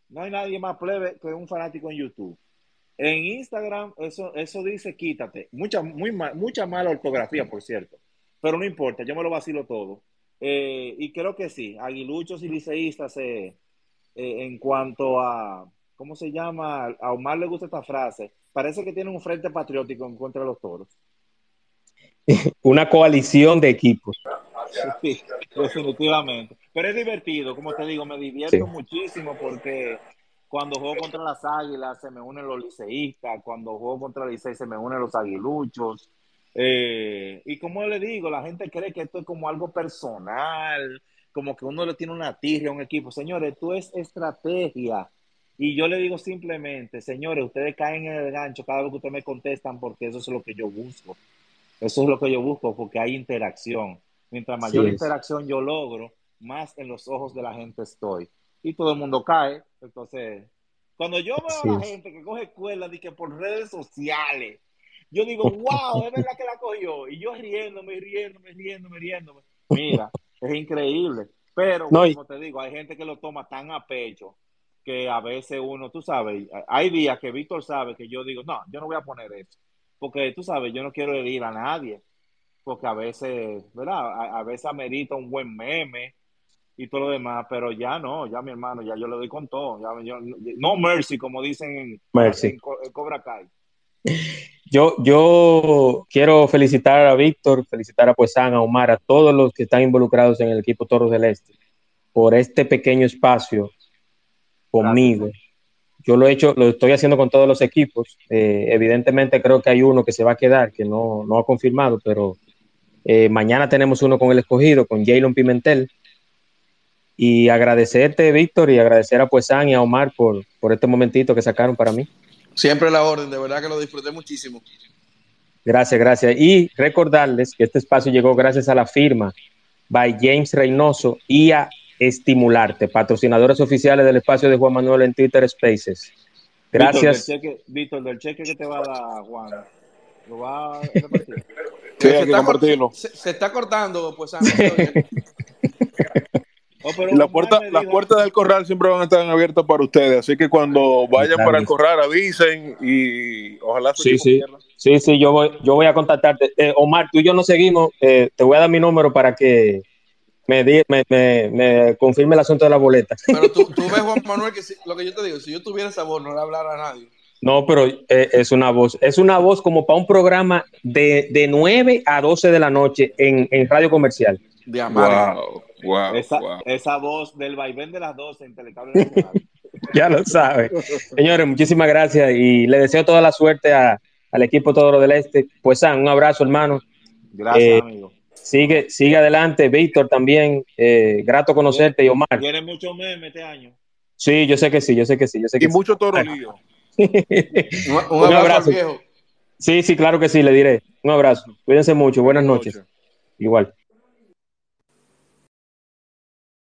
no hay nadie más plebe que un fanático en YouTube. En Instagram, eso, eso dice quítate. Mucha, muy ma- mucha mala ortografía, por cierto. Pero no importa, yo me lo vacilo todo. Eh, y creo que sí, aguiluchos y liceístas, eh, en cuanto a, ¿cómo se llama? A Omar le gusta esta frase. Parece que tiene un frente patriótico en contra de los toros. una coalición de equipos. Sí, definitivamente. Pero es divertido, como te digo, me divierto Sí. muchísimo porque cuando juego contra las águilas se me unen los liceístas, cuando juego contra el licey se me unen los aguiluchos. Eh, y como le digo, la gente cree que esto es como algo personal, como que uno le tiene una tirria a un equipo. Señores, esto es estrategia. Y yo le digo simplemente, señores, ustedes caen en el gancho cada vez que ustedes me contestan porque eso es lo que yo busco. Eso es lo que yo busco porque hay interacción. Mientras mayor Sí interacción yo logro, más en los ojos de la gente estoy. Y todo el mundo cae. Entonces, cuando yo veo Sí a la gente que coge escuelas de que por redes sociales, yo digo, wow, es verdad que la cogió. Y yo riéndome, riéndome, riéndome, riéndome. Mira, es increíble. Pero, No, y- como te digo, hay gente que lo toma tan a pecho que a veces uno, tú sabes, hay días que Víctor sabe que yo digo, no, yo no voy a poner eso. Porque tú sabes, yo no quiero herir a nadie. Porque a veces, ¿verdad? A, a veces amerita un buen meme y todo lo demás, pero ya no, ya mi hermano, ya yo le doy con todo. Ya, yo- no mercy, como dicen en, Mercy. en Co- en Cobra Kai. Yo, yo quiero felicitar a Víctor, felicitar a Puesan, a Omar, a todos los que están involucrados en el equipo Toros del Este por este pequeño espacio conmigo. Yo lo he hecho, lo estoy haciendo con todos los equipos. Eh, evidentemente creo que hay uno que se va a quedar, que no, no ha confirmado, pero eh, mañana tenemos uno con el escogido, con Jalen Pimentel. Y agradecerte, Víctor, y agradecer a Puesan y a Omar por, por este momentito que sacaron para mí. Siempre la orden, de verdad que lo disfruté muchísimo. Gracias, gracias. Y recordarles que este espacio llegó gracias a la firma by James Reynoso y a Estimularte, patrocinadores oficiales del espacio de Juan Manuel en Twitter Spaces. Gracias. Víctor, del cheque, que te va a dar Juan, ¿lo va a repartir? Sí, se, hay que compartirlo. se, se está cortando, pues. ah, se. Oh, la puerta, las dijo- puertas del corral siempre van a estar abiertas para ustedes, así que cuando vayan para el corral avisen y ojalá su Sí, sí. Sí, sí, yo voy, yo voy a contactarte. Eh, Omar, tú y yo nos seguimos. Eh, te voy a dar mi número para que me, di- me, me, me confirme el asunto de la boleta. Pero tú, tú ves, Juan Manuel, que si- lo que yo te digo, si yo tuviera esa voz, no le hablara a nadie. No, pero eh, es una voz, es una voz como para un programa de, de 9 a 12 de la noche en, en radio comercial. De amar. Wow, wow, esa, wow. esa voz del vaivén de las 12 en Telecable Nacional. Ya lo sabe. Señores, muchísimas gracias y le deseo toda la suerte a- al equipo Toro del Este. Pues San, un abrazo, hermano. Gracias, Eh, amigo. Sigue, sigue adelante. Víctor también, eh, grato conocerte y Omar. Tiene mucho meme este año. Sí, yo sé que sí, yo sé que sí, yo sé que Y mucho toro lío. sí. Un, un Un abrazo, abrazo. al viejo. Sí, sí, claro que sí, le diré. Un abrazo. Cuídense mucho. Buenas noches. Igual.